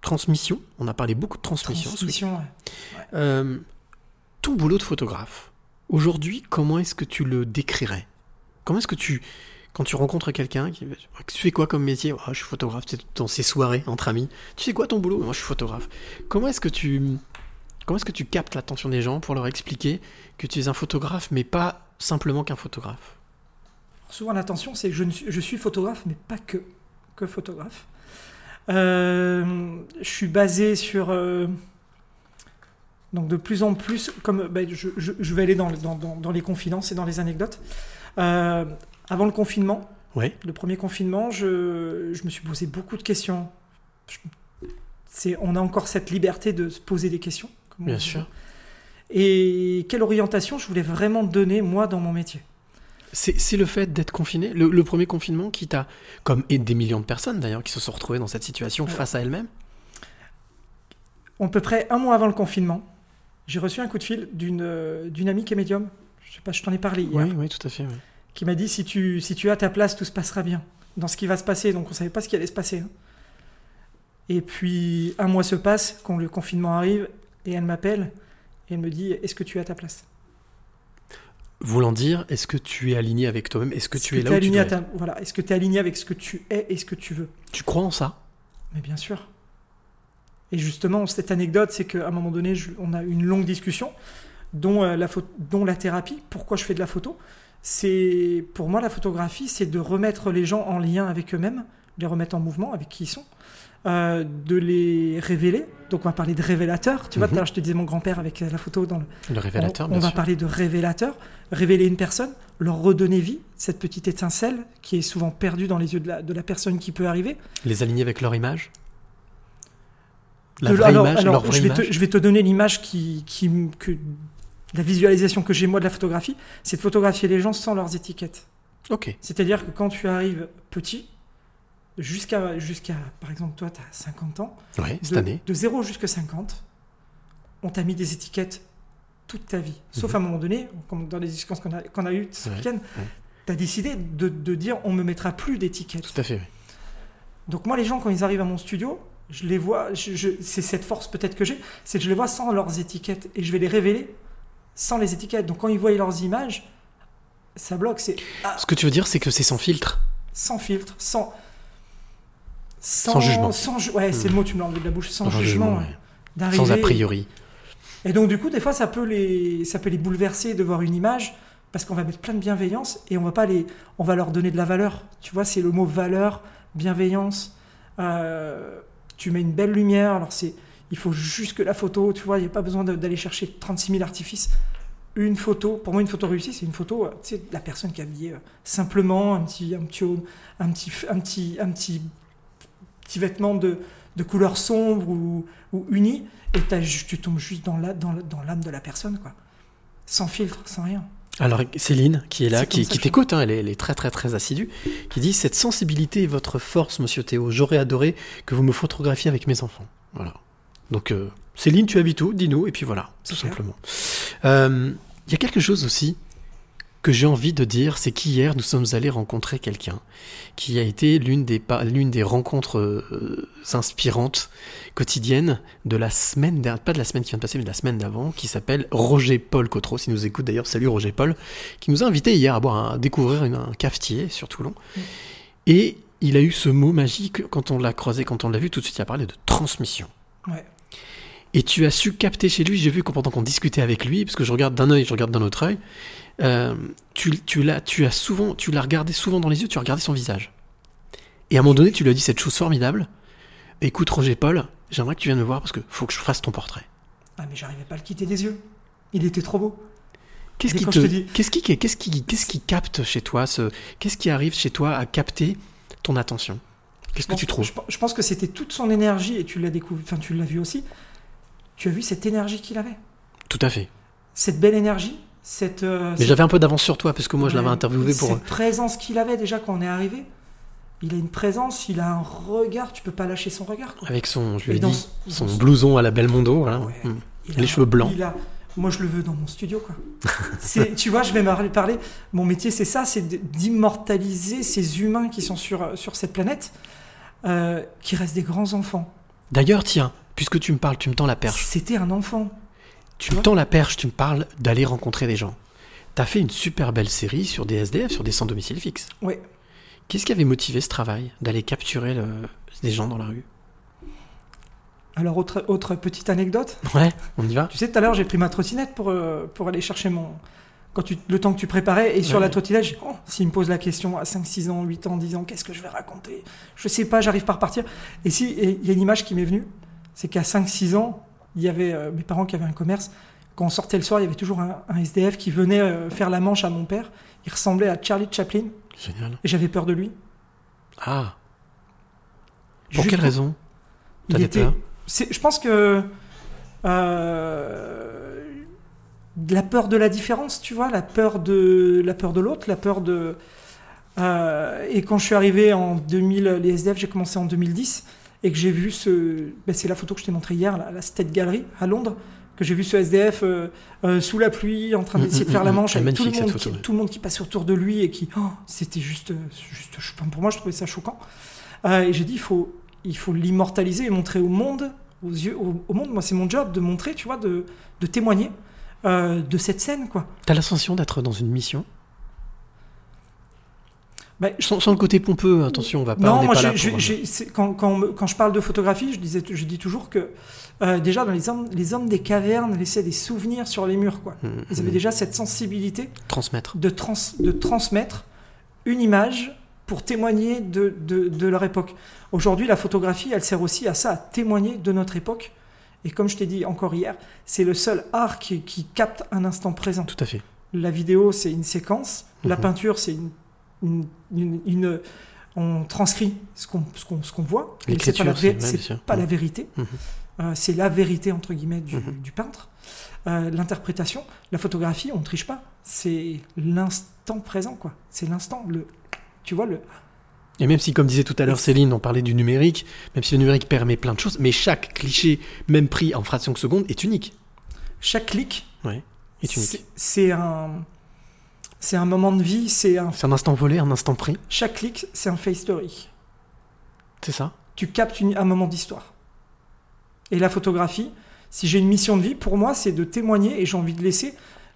transmission. On a parlé beaucoup de transmission. Transmission, ouais. Euh, ton boulot de photographe, aujourd'hui, comment est-ce que tu le décrirais? Comment est-ce que tu, quand tu rencontres quelqu'un, qui tu fais quoi comme métier? Ah, Je suis photographe, c'est dans ces soirées entre amis. Tu fais quoi ton boulot? Moi, je suis photographe. Comment est-ce que tu, comment est-ce que tu captes l'attention des gens pour leur expliquer que tu es un photographe, mais pas simplement qu'un photographe? Souvent, l'attention, c'est que je, ne suis, je suis photographe, mais pas que, que photographe. Euh, je suis basé sur. euh, donc, de plus en plus, comme ben, je, je- je vais aller dans, dans- dans- dans les confidences et dans les anecdotes. Euh, avant le confinement, le premier confinement, je, je me suis posé beaucoup de questions. C'est, on a encore cette liberté de se poser des questions. Bien sûr. Et quelle orientation je voulais vraiment donner, moi, dans mon métier? C'est le fait d'être confiné, le, le premier confinement qui t'a, comme et des millions de personnes d'ailleurs, qui se sont retrouvées dans cette situation face à elles-mêmes. à peu près un mois avant le confinement, j'ai reçu un coup de fil d'une euh, d'une amie qui est médium. Je sais pas, je t'en ai parlé hier. Oui, oui, tout à fait. oui. Qui m'a dit si tu, si tu as ta place, tout se passera bien. Dans ce qui va se passer, donc on savait pas ce qui allait se passer. hein. Et puis un mois se passe, quand le confinement arrive, et elle m'appelle, et elle me dit Est-ce que tu as ta place? Voulant dire, est-ce que tu es aligné avec toi-même? Est-ce que tu es là où tu aligné dois à ta- être Voilà, est-ce que tu es aligné avec ce que tu es et ce que tu veux? Tu crois en ça? Mais bien sûr. Et justement, cette anecdote, c'est qu'à un moment donné, je- on a eu une longue discussion, dont, euh, la pho- dont la thérapie. Pourquoi je fais de la photo? C'est pour moi la photographie, c'est de remettre les gens en lien avec eux-mêmes, les remettre en mouvement avec qui ils sont, euh, de les révéler. Donc on va parler de révélateur. Tu vois, Mhm. tout à l'heure, je te disais mon grand-père avec euh, la photo dans le. Le révélateur, On, bien on va sûr. parler de révélateur, révéler une personne, leur redonner vie, cette petite étincelle qui est souvent perdue dans les yeux de la, de la personne qui peut arriver. Les aligner avec leur image La De- vraie alors, image, alors, leur vraie je, vais image te, je vais te donner l'image qui, qui, que, la visualisation que j'ai moi de la photographie, c'est de photographier les gens sans leurs étiquettes. Ok. C'est-à-dire que quand tu arrives petit, jusqu'à, jusqu'à par exemple, toi, tu as 50 ans, Ouais, cette de, année. de 0 jusqu'à 50, on t'a mis des étiquettes toute ta vie. Sauf Mhm. à un moment donné, comme dans les discussions qu'on a, qu'on a eues ce Ouais, week-end, ouais. tu as décidé de, de dire on me mettra plus d'étiquettes. Tout à fait, oui. Donc moi, les gens, quand ils arrivent à mon studio, je les vois, je- je- c'est cette force peut-être que j'ai, c'est que je les vois sans leurs étiquettes et je vais les révéler sans les étiquettes. Donc quand ils voient leurs images, ça bloque, c'est ah, Ce que tu veux dire, c'est que c'est sans filtre. sans filtre, sans... Sans jugement. sans ju- ouais, c'est Hmm. le mot, tu me l'as enlevé de la bouche, sans, Sans jugement. jugement, ouais. ouais. D'arriver- Sans a priori. Et donc du coup, des fois, ça peut les, ça peut les bouleverser de voir une image parce qu'on va mettre plein de bienveillance et on va pas les, on va leur donner de la valeur. Tu vois, c'est le mot valeur, bienveillance. Euh, tu mets une belle lumière. Alors c'est, il faut juste que la photo, tu vois, il n'y a pas besoin d'aller chercher 36 000 artifices. une photo, pour moi une photo réussie, c'est une photo, euh, tu sais, de la personne qui est habillée euh, simplement, un petit, un petit, un petit, un petit, un petit, petit vêtement de, de couleur sombre ou, ou uni, et tu tombes juste dans la- dans la- dans l'âme de la personne, quoi. Sans filtre, sans rien. Alors Céline, qui est là, qui, t'écoute, hein, elle, est, elle est très très très assidue, qui dit Cette sensibilité est votre force, monsieur Théo. J'aurais adoré que vous me photographiez avec mes enfants. Voilà. Donc euh, Céline, tu habites où Dis-nous, et puis voilà, tout simplement. Euh, Il y a quelque chose aussi que j'ai envie de dire, c'est qu'hier nous sommes allés rencontrer quelqu'un qui a été l'une des, l'une des rencontres euh, inspirantes quotidiennes de la semaine, pas de la semaine qui vient de passer, mais de la semaine d'avant, qui s'appelle Roger Paul Cotreau, s'il nous écoute d'ailleurs, salut Roger Paul, qui nous a invités hier à, boire à découvrir une- un cafetier sur Toulon. Et il a eu ce mot magique, quand on l'a croisé, quand on l'a vu, tout de suite il a parlé de transmission. Ouais. Et tu as su capter chez lui, j'ai vu que pendant qu'on discutait avec lui, parce que je regarde d'un œil, je regarde d'un autre œil, euh, tu, tu, l'as, tu as souvent, tu l'as regardé souvent dans les yeux, tu as regardé son visage. Et à un moment donné, tu lui as dit cette chose formidable. Écoute, Roger Paul, j'aimerais que tu viennes me voir parce que faut que je fasse ton portrait. Ah, mais j'arrivais pas à le quitter des yeux. Il était trop beau. Qu'est-ce qui, te, je te dis- qu'est-ce qui, qu'est-ce qui, qu'est-ce qui capte chez toi ce, Qu'est-ce qui arrive chez toi à capter ton attention? Qu'est-ce que pense- tu trouves? je, je pense que c'était toute son énergie, et tu l'as découvert, enfin tu l'as vu aussi. Tu as vu cette énergie qu'il avait? Tout à fait. Cette belle énergie, cette. euh, Mais j'avais un peu d'avance sur toi parce que moi je l'avais interviewé pour. Cette présence qu'il avait déjà quand on est arrivé. Il a une présence, il a un regard, tu peux pas lâcher son regard. quoi. Avec son, je lui Et ai dans dit, ce- son blouson à la Belmondo, voilà. Ouais. Mm. Il les a- cheveux blancs. il a- Moi, je le veux dans mon studio, quoi. Tu vois, je vais me parler. Mon métier, c'est ça, c'est d'immortaliser ces humains qui sont sur, sur cette planète, euh, qui restent des grands enfants. D'ailleurs, tiens, puisque tu me parles, tu me tends la perche. C'était un enfant. Tu me tends la perche, tu me parles d'aller rencontrer des gens. T'as fait une super belle série sur des SDF, sur des sans domicile fixe. Ouais. Qu'est-ce qui avait motivé ce travail d'aller capturer le- des gens dans la rue? Alors, autre, autre petite anecdote. Ouais, on y va Tu sais, tout à l'heure, j'ai pris ma trottinette pour, euh, pour aller chercher mon. Quand tu, le temps que tu préparais, et sur Ouais. la trottinette, j'ai- oh, s'il me pose la question à 5, 6 ans, 8 ans, 10 ans, qu'est-ce que je vais raconter? Je sais pas, j'arrive pas à repartir. Et si, il y a une image qui m'est venue, c'est qu'à 5, 6 ans, il y avait euh, mes parents qui avaient un commerce. Quand on sortait le soir, il y avait toujours un, un SDF qui venait euh, faire la manche à mon père. Il ressemblait à Charlie Chaplin, Génial. et j'avais peur de lui. Ah, pour Juste quelle raison? Il T'avais était- peur? c'est- Je pense que euh, la peur de la différence, tu vois, la peur de la peur de l'autre, la peur de. et quand je suis arrivé en 2000, les SDF, j'ai commencé en 2010 et que j'ai vu ce, ben, c'est la photo que je t'ai montrée hier, la, la State Gallery à Londres, que j'ai vu ce SDF euh, euh, sous la pluie en train d'essayer de faire la Mm, mm, mm. manche avec tout le, monde qui, ouais. tout le monde qui passe autour de lui et qui, oh, c'était juste, juste, pour moi, je trouvais ça choquant. Euh, et j'ai dit, il faut, il faut l'immortaliser et montrer au monde, aux yeux, au, au monde. Moi, c'est mon job de montrer, tu vois, de, de témoigner de cette scène, quoi. T'as l'ascension d'être dans une mission Sans, sans le côté pompeux, attention, on va pas. on non, moi, pas là pour- euh, quand, je parle de photographie, je, disais, je dis toujours que euh, déjà, dans les hommes, les hommes des cavernes laissaient des souvenirs sur les murs, quoi. Mm, Ils avaient mm. déjà cette sensibilité transmettre. de, trans, de transmettre une image pour témoigner de, de, de leur époque. Aujourd'hui, la photographie, elle sert aussi à ça, à témoigner de notre époque. Et comme je t'ai dit encore hier, c'est le seul art qui, qui capte un instant présent. Tout à fait. La vidéo, c'est une séquence. La Mhm. peinture, c'est une, une, une- une- On transcrit ce qu'on ce voit. c'est pas, la, c'est- pas la Mhm. vérité. Mhm. Euh, c'est la vérité, entre guillemets, du, Mhm. du peintre. Euh, L'interprétation, la photographie, on ne triche pas. C'est l'instant présent, quoi. C'est l'instant. Le, tu vois, le, Et même si, comme disait tout à l'heure Céline, on parlait du numérique, même si le numérique permet plein de choses, mais chaque cliché, même pris en fraction de seconde, est unique. chaque clic, Ouais, est unique. c'est un, c'est un moment de vie. C'est un, C'est un instant volé, un instant pris, chaque clic, c'est un face story. c'est ça tu captes une- un moment d'histoire. Et la photographie, si j'ai une mission de vie, pour moi, c'est de témoigner et j'ai envie de laisser.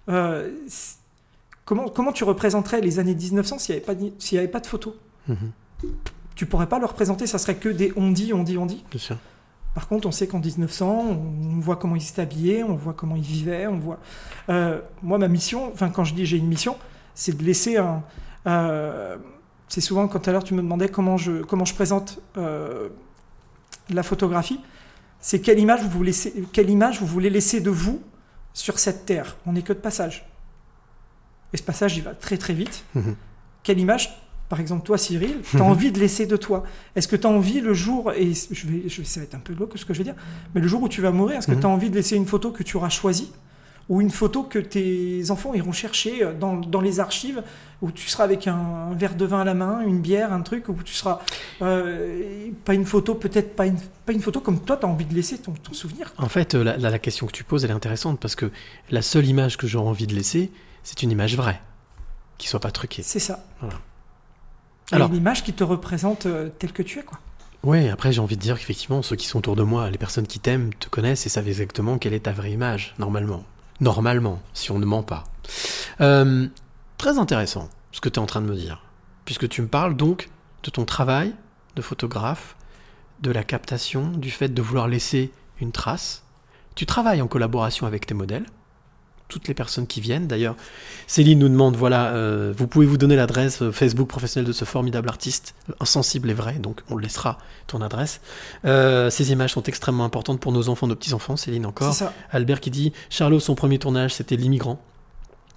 euh, comment, comment tu représenterais les années 1900 s'il n'y avait, pas de- s'il y avait pas de photos? Mhm, Tu pourrais pas le représenter, ça serait que des on dit, on dit, on dit? Bien sûr. Par contre, on sait qu'en 1900, on voit comment ils habillés, on voit comment ils vivaient, on voit. Euh, moi, ma mission, enfin, quand je dis j'ai une mission, c'est de laisser un. euh, c'est souvent quand tout à l'heure tu me demandais comment je, comment je présente euh, la photographie. C'est quelle image vous voulez laisser, quelle image vous voulez laisser de vous sur cette terre. On n'est que de passage. Et ce passage, il va très très vite. Mhm. Quelle image, par exemple, toi, Cyril, tu as envie de laisser de toi? Est-ce que tu as envie le jour, et je vais, je ça va être un peu glauque ce que je vais dire, mais le jour où tu vas mourir, est-ce que Mhm. tu as envie de laisser une photo que tu auras choisie? Ou une photo que tes enfants iront chercher euh, dans, dans les archives, où tu seras avec un, un verre de vin à la main, une bière, un truc, où tu seras... euh, pas une photo, peut-être pas une, pas une photo comme toi, tu as envie de laisser ton, ton souvenir. En fait, euh, la, la- la question que tu poses, elle est intéressante parce que la seule image que j'aurais envie de laisser, c'est une image vraie, qui soit pas truquée. C'est ça. Voilà. Alors- une image qui te représente euh, tel que tu es, quoi. Ouais, après j'ai envie de dire qu'effectivement, ceux qui sont autour de moi, les personnes qui t'aiment, te connaissent et savent exactement quelle est ta vraie image, normalement. Normalement, si on ne ment pas. Euh, très intéressant ce que tu es en train de me dire, puisque tu me parles donc de ton travail de photographe, de la captation, du fait de vouloir laisser une trace. Tu travailles en collaboration avec tes modèles, toutes les personnes qui viennent. D'ailleurs, Céline nous demande, voilà, euh, vous pouvez vous donner l'adresse euh, Facebook professionnel de ce formidable artiste, euh, insensible et vrai, donc on le laissera ton adresse. Euh, ces images sont extrêmement importantes pour nos enfants, nos petits-enfants, Céline encore. Ça. Albert qui dit, Charlot, son premier tournage, c'était l'immigrant,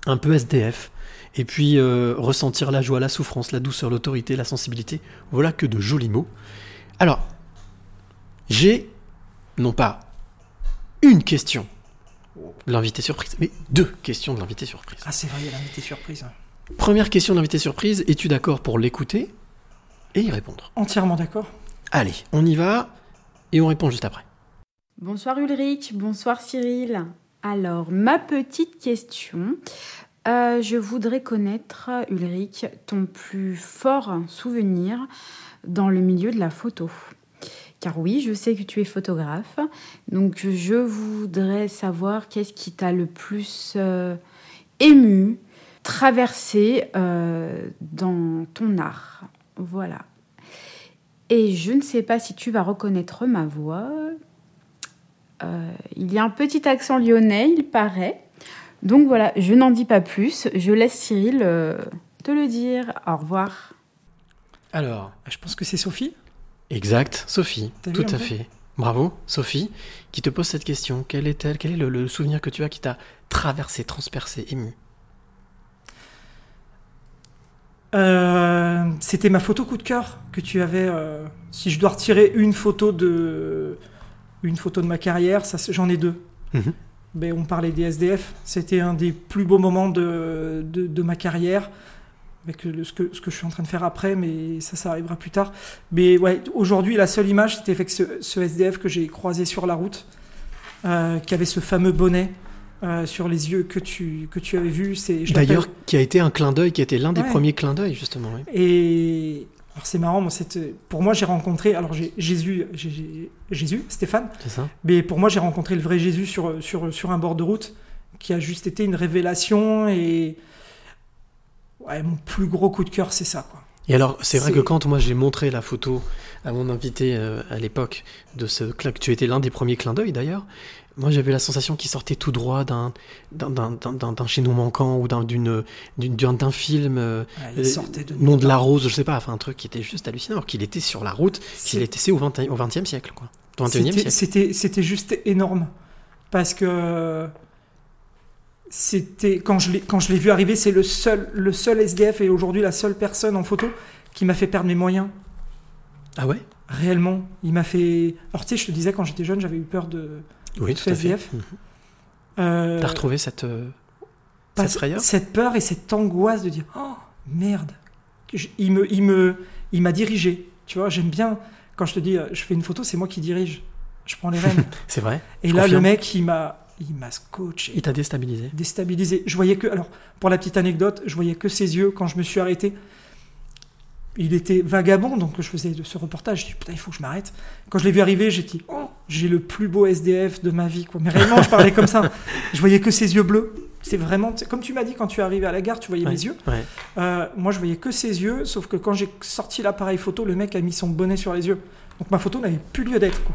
un peu SDF. Et puis euh, ressentir la joie, la souffrance, la douceur, l'autorité, la sensibilité. Voilà que de jolis mots. Alors, j'ai, non pas une question l'invité surprise, mais deux questions de l'invité surprise. Ah, c'est vrai, il y a l'invité surprise. Première question de l'invité surprise, es-tu d'accord pour l'écouter et y répondre? Entièrement d'accord. Allez, on y va et on répond juste après. Bonsoir Ulrich, bonsoir Cyril. Alors, ma petite question. Euh, je voudrais connaître, Ulrich, ton plus fort souvenir dans le milieu de la photo. Car oui, je sais que tu es photographe, donc je voudrais savoir qu'est-ce qui t'a le plus euh, ému, traversé euh, dans ton art. Voilà. Et je ne sais pas si tu vas reconnaître ma voix. Euh, il y a un petit accent lyonnais, il paraît. Donc voilà, je n'en dis pas plus. Je laisse Cyril te le dire. Au revoir. Alors, Je pense que c'est Sophie. Exact, Sophie, tout à fait. Bravo, Sophie, qui te pose cette question. Quel est-elle Quel est le, le souvenir que tu as qui t'a traversé, transpercé, ému Euh, C'était ma photo coup de cœur que tu avais. euh, si je dois retirer une photo de, une photo de ma carrière, ça, c'est- j'en ai deux. Mhm. Ben, on parlait des SDF. C'était un des plus beaux moments de, de, de ma carrière. Avec le- ce, que, ce que je suis en train de faire après, mais ça, ça arrivera plus tard. Mais ouais, aujourd'hui, la seule image, c'était avec ce, ce SDF que j'ai croisé sur la route, euh, qui avait ce fameux bonnet euh, sur les yeux que tu, que tu avais vu. C'est, D'ailleurs, qui a été un clin d'œil, qui a été l'un des premiers clins d'œil, justement. oui. et alors c'est marrant, moi, pour moi j'ai rencontré, alors j'ai Jésus, Jésus, Stéphane, C'est ça mais pour moi j'ai rencontré le vrai Jésus sur, sur, sur un bord de route qui a juste été une révélation et ouais, mon plus gros coup de cœur c'est ça quoi. Et alors, c'est vrai que quand moi j'ai montré la photo à mon invité euh, à l'époque de ce clin, que tu étais l'un des premiers clins d'œil d'ailleurs, moi j'avais la sensation qu'il sortait tout droit d'un d'un- chaînon manquant ou d'un d'une film euh, Ouais, euh, de nom de la rose, je sais pas, enfin un truc qui était juste hallucinant, alors qu'il était sur la route, qu'il était c'est au 20 au 20e siècle quoi. Au 21e C'était- siècle. C'était c'était juste énorme parce que c'était quand je l'ai quand je l'ai vu arriver, c'est le seul le seul SDF et aujourd'hui la seule personne en photo qui m'a fait perdre mes moyens. Ah ouais? Réellement, il m'a fait. Alors tu sais, je te disais quand j'étais jeune, j'avais eu peur de. Oui, de tout. SDF. Mhm. Euh, T'as retrouvé cette euh, pas- cette frayeur? cette peur et cette angoisse de dire oh merde. Je- il me il me il m'a dirigé. Tu vois, j'aime bien quand je te dis euh, je fais une photo, c'est moi qui dirige. Je prends les rênes. C'est vrai et là, confirme. le mec, il m'a il m'a scotché. Il t'a déstabilisé. déstabilisé. Je voyais que, alors, pour la petite anecdote, je voyais que ses yeux quand je me suis arrêté. Il était vagabond, donc je faisais de ce reportage. Je dis putain, il faut que je m'arrête. Quand je l'ai vu arriver, j'ai dit oh, j'ai le plus beau SDF de ma vie, quoi. Mais réellement, je parlais comme ça. Je voyais que ses yeux bleus. C'est vraiment, comme tu m'as dit quand tu es arrivé à la gare, tu voyais Ouais, mes yeux. ouais. Euh, moi, je voyais que ses yeux, sauf que quand j'ai sorti l'appareil photo, le mec a mis son bonnet sur les yeux. Donc ma photo n'avait plus lieu d'être, quoi.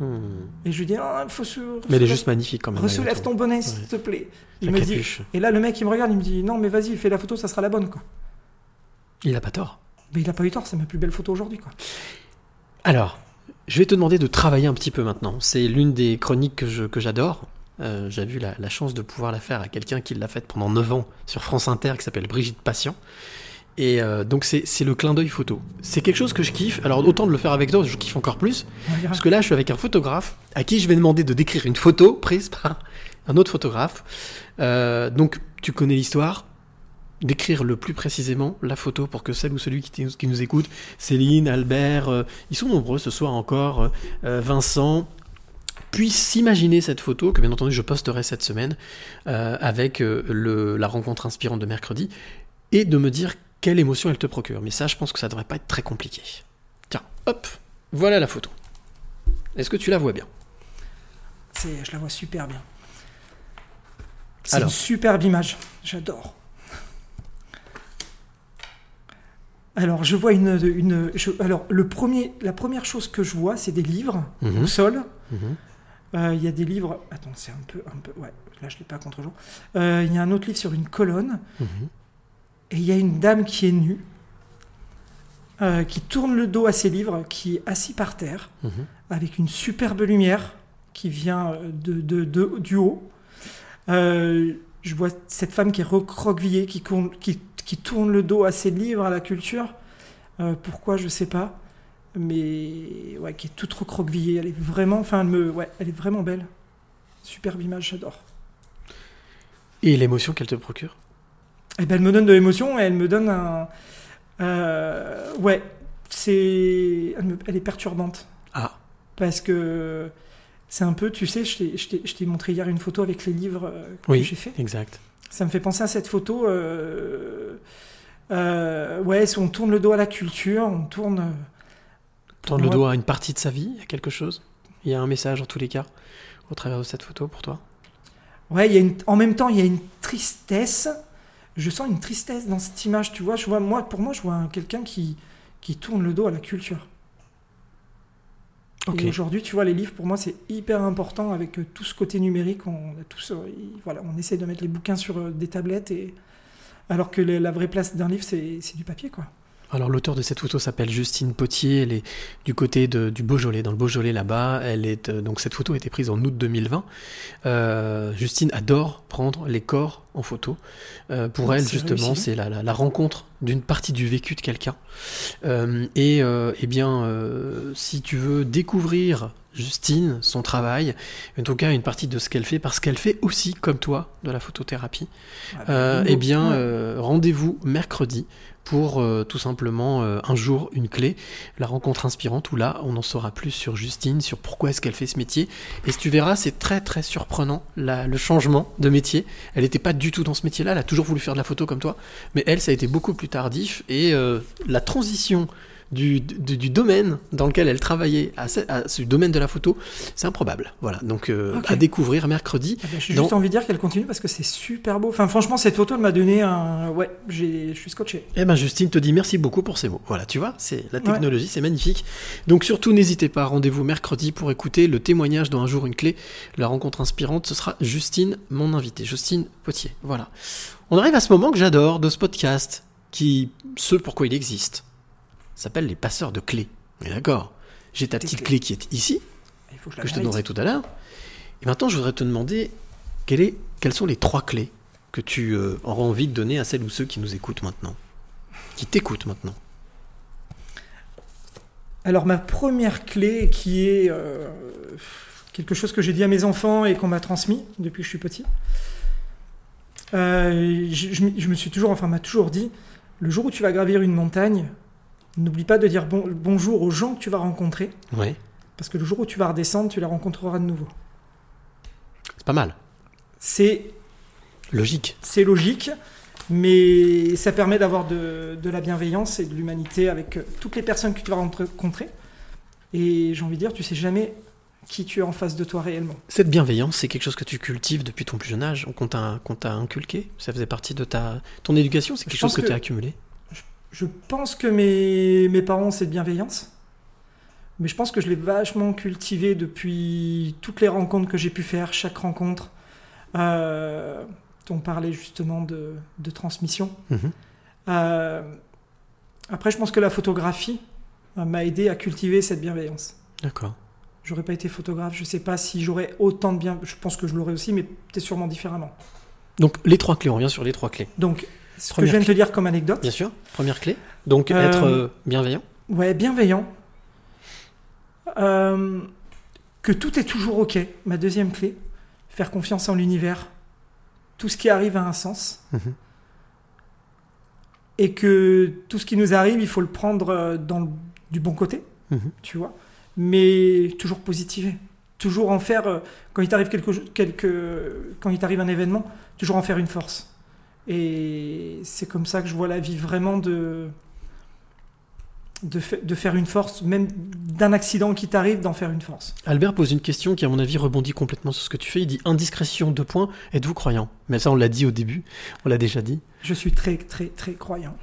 Hmm. Et je lui dis, ah, il faut se. Mais elle est juste magnifique quand même. Ressoulève ton bonnet, s'il te plaît. Il La me dit. Et là, le mec, il me regarde, il me dit, non, mais vas-y, fais la photo, ça sera la bonne, quoi. Il a pas tort. Mais il a pas eu tort, c'est ma plus belle photo aujourd'hui, quoi. Alors, je vais te demander de travailler un petit peu maintenant. C'est l'une des chroniques que j'adore. Euh, J'ai eu la, la chance de pouvoir la faire à quelqu'un qui l'a faite pendant 9 ans sur France Inter, qui s'appelle Brigitte Patient. Et euh, donc c'est le clin d'œil photo. C'est quelque chose que je kiffe. Alors autant de le faire avec toi, je kiffe encore plus. Parce que là, je suis avec un photographe à qui je vais demander de décrire une photo prise par un autre photographe. Euh, donc tu connais l'histoire. Décrire le plus précisément la photo pour que celle ou celui qui, qui nous écoute, Céline, Albert, euh, ils sont nombreux ce soir encore, Vincent, puisse s'imaginer cette photo, que bien entendu je posterai cette semaine, avec le, la rencontre inspirante de mercredi, et de me dire quelle émotion elle te procure. Mais ça, je pense que ça devrait pas être très compliqué. Tiens, hop, voilà la photo. Est-ce que tu la vois bien? C'est, je la vois super bien. C'est une superbe image. J'adore. Alors, je vois une. une je- alors, le premier, la première chose que je vois, c'est des livres Mhm. au sol. Mhm. Euh, Il y a des livres. Attends, c'est un peu, un peu. Ouais, là, je l'ai pas contre-jour. Euh, Il y a un autre livre sur une colonne. Mhm. Et il y a une dame qui est nue, euh, qui tourne le dos à ses livres, qui est assis par terre, Mhm. avec une superbe lumière qui vient euh, de, de- de- du haut. Euh, je vois cette femme qui est recroquevillée, qui, courne- qui, qui tourne le dos à ses livres, à la culture. Euh, pourquoi, je sais pas. Mais ouais, qui est toute recroquevillée. Elle est vraiment, enfin, elle, me, ouais, elle est vraiment belle. Superbe image, j'adore. Et l'émotion qu'elle te procure? Eh ben, elle me donne de l'émotion et elle me donne un. euh, ouais, c'est. Elle, me- elle est perturbante. Ah. Parce que c'est un peu, tu sais, je t'ai- montré hier une photo avec les livres euh, que Oui, j'ai fait. exact. Ça me fait penser à cette photo. euh, euh, ouais, si on tourne le dos à la culture, on tourne. Tendre le dos à une partie de sa vie, à quelque chose Il y a un message en tous les cas au travers de cette photo pour toi Ouais, il y a une, en même temps, il y a une tristesse. Je sens une tristesse dans cette image, tu vois. Je vois moi, pour moi, je vois un- quelqu'un qui, qui tourne le dos à la culture. Et aujourd'hui, tu vois, les livres, pour moi, c'est hyper important avec euh, tout ce côté numérique. On, a tous, euh, il- voilà, on essaie de mettre les bouquins sur euh, des tablettes, et... alors que la vraie place d'un livre, c'est c'est du papier, quoi. Alors l'auteur de cette photo s'appelle Justine Potier, elle est du côté de- du Beaujolais, dans le Beaujolais là-bas. Elle est euh, donc cette photo a été prise en août 2020. Euh, Justine adore prendre les corps en photo. Euh, pour Oh, elle justement, c'est la, la- la rencontre d'une partie du vécu de quelqu'un. Et eh bien, si tu veux découvrir Justine, son travail, en tout cas une partie de ce qu'elle fait, parce qu'elle fait aussi, comme toi, de la photothérapie, euh, bingo. eh bien, euh, rendez-vous mercredi pour euh, tout simplement euh, un jour une clé, la rencontre inspirante où là on en saura plus sur Justine, sur pourquoi est-ce qu'elle fait ce métier. Et si tu verras, c'est très très surprenant la- le changement de métier. Elle n'était pas du tout dans ce métier-là, elle a toujours voulu faire de la photo comme toi, mais elle ça a été beaucoup plus tardif et euh, la transition du, du, du domaine dans lequel elle travaillait à ce, à ce domaine de la photo, c'est improbable. Voilà, donc euh, à découvrir mercredi. Ah ben, J'ai dans- juste envie de dire qu'elle continue parce que c'est super beau. Enfin, franchement, cette photo, elle m'a donné un. Ouais, je suis scotché. Eh ben Justine te dit merci beaucoup pour ces mots. Voilà, tu vois, c'est la Ouais. technologie, c'est magnifique. Donc surtout n'hésitez pas, rendez-vous mercredi pour écouter le témoignage dans un jour une clé. La rencontre inspirante, ce sera Justine, mon invité, Justine Potier. Voilà. On arrive à ce moment que j'adore de ce podcast, qui, ce pourquoi il existe, s'appelle les passeurs de clés. D'accord? J'ai ta petite clé qui est ici, Il faut que je la que je te donnerai tout à l'heure. Et maintenant, je voudrais te demander quelle est, quelles sont les trois clés que tu euh, auras envie de donner à celles ou ceux qui nous écoutent maintenant, qui t'écoutent maintenant? Alors ma première clé qui est euh, quelque chose que j'ai dit à mes enfants et qu'on m'a transmis depuis que je suis petit. Euh, je, je me- je me suis toujours, enfin, m'a toujours dit, le jour où tu vas gravir une montagne, n'oublie pas de dire bon- bonjour aux gens que tu vas rencontrer, Ouais, parce que le jour où tu vas redescendre, tu les rencontreras de nouveau. c'est pas mal. C'est Logique. c'est logique, mais ça permet d'avoir de, de la bienveillance et de l'humanité avec euh, toutes les personnes que tu vas rencontrer. Et j'ai envie de dire, tu sais jamais qui tu es en face de toi réellement. Cette bienveillance, c'est quelque chose que tu cultives depuis ton plus jeune âge, qu'on t'a inculqué? Ça faisait partie de ta ton éducation? C'est quelque chose que- tu as accumulé? Je pense que mes, mes parents ont cette bienveillance, mais je pense que je l'ai vachement cultivé depuis toutes les rencontres que j'ai pu faire, chaque rencontre. Euh, on parlait justement de, de transmission. Mhm. Euh, après, je pense que la photographie euh, m'a aidé à cultiver cette bienveillance. D'accord. J'aurais pas été photographe, je sais pas si j'aurais autant de bien. Je pense que je l'aurais aussi, mais peut-être sûrement différemment. Donc les trois clés, on revient sur les trois clés. Donc, ce que je viens de te dire comme anecdote. Bien sûr, première clé. Donc Euh, être euh, bienveillant. Ouais, bienveillant. Euh, que tout est toujours ok. Ma deuxième clé, faire confiance en l'univers. Tout ce qui arrive a un sens. Mhm. Et que tout ce qui nous arrive, il faut le prendre dans le- du bon côté, Mhm. tu vois. Mais toujours positiver. Toujours en faire, quand il t'arrive quelque, quand il t'arrive un événement, toujours en faire une force. Et c'est comme ça que je vois la vie vraiment de, de, fa- de faire une force, même d'un accident qui t'arrive, d'en faire une force. Albert pose une question qui, à mon avis, rebondit complètement sur ce que tu fais. Il dit indiscrétion, deux points. Êtes-vous croyant? Mais ça, on l'a dit au début. On l'a déjà dit. Je suis très, très, très croyant.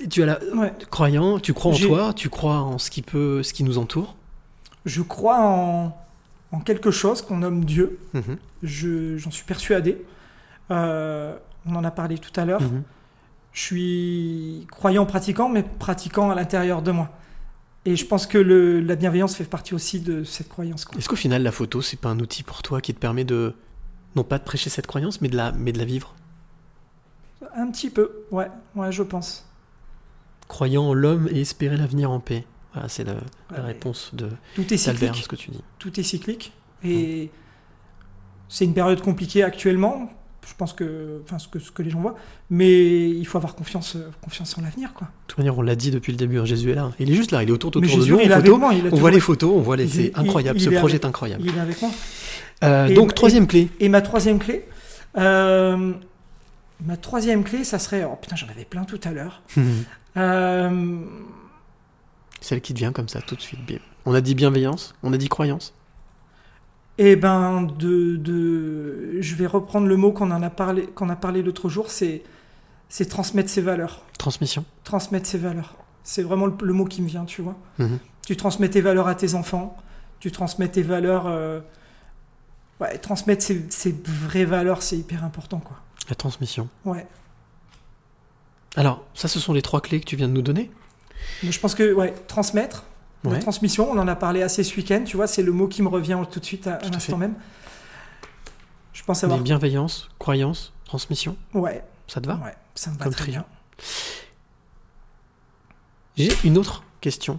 Et tu as la Ouais. croyant. Tu crois en toi. Tu crois en ce qui peut, ce qui nous entoure? Je crois en, en quelque chose qu'on nomme Dieu. Je- J'en suis persuadé. Euh, on en a parlé tout à l'heure. Mhm. Je suis croyant pratiquant, mais pratiquant à l'intérieur de moi. Et je pense que le- la bienveillance fait partie aussi de cette croyance. Est-ce qu'au final, la photo, c'est pas un outil pour toi qui te permet de non pas de prêcher cette croyance, mais de la, mais de la vivre? Un petit peu, ouais, ouais, je pense. Croyant en l'homme et espérer l'avenir en paix. Voilà, c'est la, réponse de Tout est cyclique. ce que tu dis. Tout est cyclique. Et c'est une période compliquée actuellement. Je pense que, enfin, ce que, ce que les gens voient. Mais il faut avoir confiance, euh, confiance en l'avenir, quoi. De toute manière, on l'a dit depuis le début, hein, Jésus est là. Il est juste là, il est autour, autour de Jésus, nous. il en photo. moi, il on voit les photos, on voit les. C'est il- incroyable, il ce projet est incroyable. Il est avec moi. Euh, Et- donc, troisième clé. Et ma troisième clé, euh, ma troisième clé, ça serait, oh putain, j'en avais plein tout à l'heure. Euh, Celle qui te vient comme ça, tout de suite. bien. On a dit bienveillance, on a dit croyance. Eh ben, de, de, je vais reprendre le mot qu'on en a parlé, qu'on a parlé l'autre jour, c'est, c'est transmettre ses valeurs. Transmission. Transmettre ses valeurs. C'est vraiment le, le mot qui me vient, tu vois. Mhm. Tu transmets tes valeurs à tes enfants, tu transmets tes valeurs. euh, ouais, transmettre ses, ses vraies valeurs, c'est hyper important, quoi. La transmission. Ouais. Alors, ça, ce sont les trois clés que tu viens de nous donner? Je pense que, ouais, transmettre, la Ouais. transmission, on en a parlé assez ce week-end, tu vois, c'est le mot qui me revient tout de suite à, l'instant même. Je pense avoir. bienveillance, croyance, transmission. Ouais, Ça te va? Ouais, ça me va Comme très bien. J'ai une autre question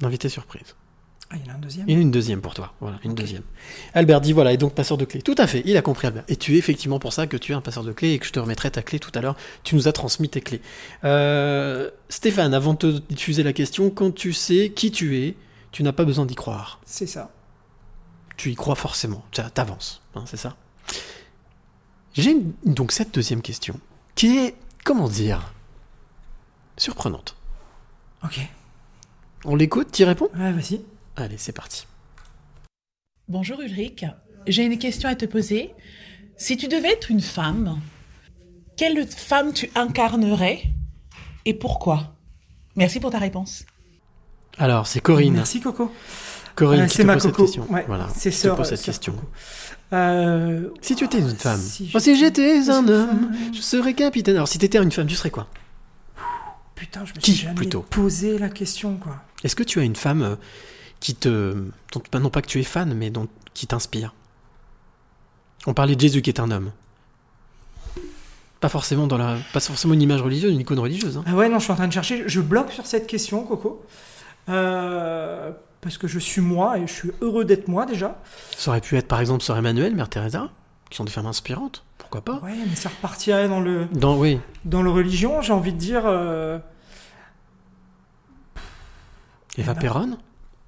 d'invité surprise. Ah, il y en a un deuxième Il y en a une deuxième pour toi. Voilà, une deuxième. Albert dit voilà, et donc passeur de clés. Tout à fait, il a compris Albert. Et tu es effectivement pour ça que tu es un passeur de clés et que je te remettrai ta clé tout à l'heure. Tu nous as transmis tes clés. Euh, Stéphane, avant de te diffuser la question, quand tu sais qui tu es, tu n'as pas besoin d'y croire. C'est ça. Tu y crois forcément. Tu t'avances, hein, c'est ça J'ai une- donc cette deuxième question qui est, comment dire, surprenante. Ok. On l'écoute, tu réponds? Ouais, vas-y. Allez, c'est parti. Bonjour Ulrich, j'ai une question à te poser. Si tu devais être une femme, quelle femme tu incarnerais et pourquoi? Merci pour ta réponse. Alors, c'est Corinne. Merci Coco. Corinne, Euh, qui c'est te ma pose cette Coco. question. Ouais, Voilà, c'est sœur, pose cette sœur question. Euh, Si tu étais une femme, si Oh, si j'étais un homme, je serais capitaine. Alors, si tu étais une femme, tu serais quoi? Putain, je me Qui, suis jamais plutôt? posé la question, quoi. Est-ce que tu as une femme euh, qui te. dont- pas- non pas que tu es fan, mais dont, qui t'inspire On parlait de Jésus qui est un homme. Pas forcément, dans la, pas forcément une image religieuse, une icône religieuse. hein. Ah ouais, non, je suis en train de chercher. Je bloque sur cette question, Coco. Euh, parce que je suis moi et je suis heureux d'être moi déjà. Ça aurait pu être par exemple Sœur Emmanuel, Mère Teresa, qui sont des femmes inspirantes. Pourquoi pas? Ouais, mais ça repartirait dans le, Dans, oui. dans le religion, j'ai envie de dire. euh, Eva Eh ben, Perron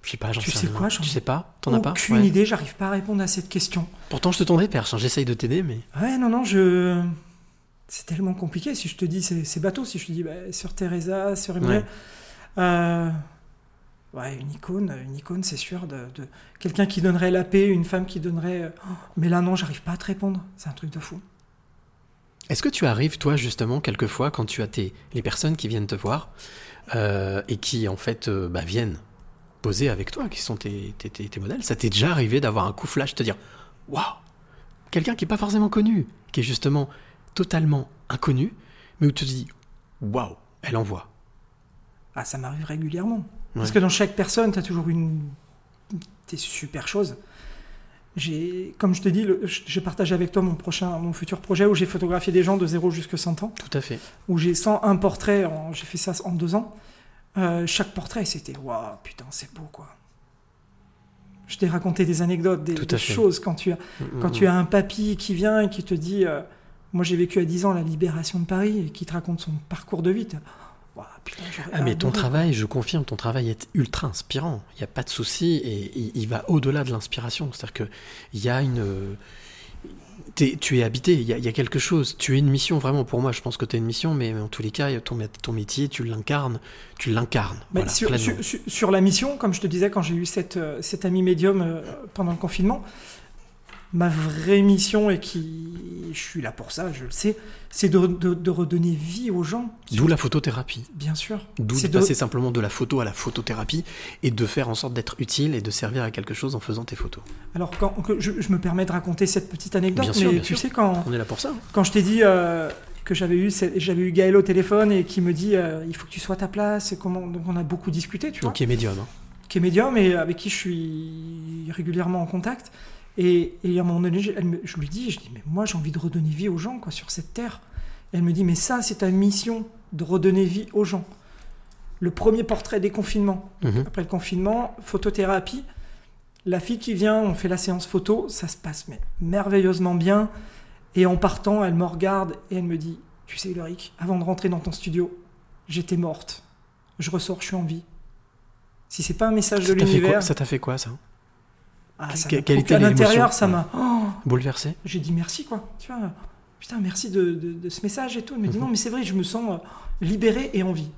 Je sais pas, j'en tu sais sais rien. quoi, j'en Tu ai sais pas? T'en as pas? aucune Ouais. idée, j'arrive pas à répondre à cette question. Pourtant, je te tends des perches, hein, j'essaye de t'aider, mais. Ouais, non, non, je. C'est tellement compliqué. Si je te dis, c'est bateau. Si je te dis, bah, Sœur Teresa, Sœur Emmanuel. Euh, Ouais, une icône, une icône, c'est sûr, de, de- quelqu'un qui donnerait la paix, une femme qui donnerait. oh, mais là, non, j'arrive pas à te répondre. C'est un truc de fou. Est-ce que tu arrives, toi, justement, quelquefois, quand tu as tes, les personnes qui viennent te voir euh, et qui, en fait, euh, bah, viennent poser avec toi, qui sont tes, tes, tes- tes modèles, ça t'est déjà arrivé d'avoir un coup flash, te dire Waouh Quelqu'un qui n'est pas forcément connu, qui est justement totalement inconnu, mais où tu te dis Waouh Elle envoie. Ah, ça m'arrive régulièrement. Parce que dans chaque personne, tu as toujours une, des super choses. J'ai, comme je te dis, j'ai partagé avec toi mon prochain, mon futur projet où j'ai photographié des gens de 0 jusqu'à 100 ans, Tout à fait. où j'ai 101 portraits, j'ai fait ça en deux ans. Euh, chaque portrait, c'était waouh, putain, c'est beau quoi. Je t'ai raconté des anecdotes, des, choses quand tu as, Mm, quand mm, tu as un papy qui vient et qui te dit, euh, moi j'ai vécu à 10 ans la libération de Paris et qui te raconte son parcours de vie. Waouh, putain, Ah mais ton travail, je confirme, ton travail est ultra inspirant. Il n'y a pas de souci et il, va au-delà de l'inspiration. C'est-à-dire que il y a une, tu es habité. Il y, a, il y a quelque chose. Tu es une mission vraiment pour moi. Je pense que tu es une mission, mais en tous les cas, ton, ton métier, tu l'incarnes, tu l'incarnes. Voilà, sur, la mission, comme je te disais quand j'ai eu cette, euh, cet ami médium euh, pendant le confinement, ma vraie mission, et qui je suis là pour ça, je le sais, c'est de, de- de redonner vie aux gens. D'où la photothérapie. Bien sûr. D'où C'est de passer simplement de la photo à la photothérapie et de faire en sorte d'être utile et de servir à quelque chose en faisant tes photos. Alors, quand, je, je me permets de raconter cette petite anecdote, Bien sûr, mais bien tu sûr. sais, quand, On est là pour ça. hein. quand je t'ai dit euh, que j'avais eu, j'avais eu Gaël au téléphone et qui me dit euh, il faut que tu sois à ta place, et comment, donc on a beaucoup discuté, tu vois. Donc qui est médium. hein. qui est médium et avec qui je suis régulièrement en contact. Et, et à un moment donné, je, elle me- je lui dis, je dis, mais moi j'ai envie de redonner vie aux gens quoi, sur cette terre. Et elle me dit, mais ça c'est ta mission, de redonner vie aux gens. Le premier portrait des confinements. Mhm. Après le confinement, photothérapie. La fille qui vient, on fait la séance photo, ça se passe mais merveilleusement bien. Et en partant, elle me regarde et elle me dit, tu sais Ulrich, avant de rentrer dans ton studio, j'étais morte. Je ressors, je suis en vie. Si c'est pas un message de Ça l'univers, Ça t'a fait quoi ça? Ah, Que- quelle était à l'intérieur, ça m'a. Oh Bouleversé j'ai dit merci quoi. Tu vois, putain merci de, de- de ce message et tout. Elle me dit Mhm. non mais c'est vrai, je me sens euh, libéré et en vie.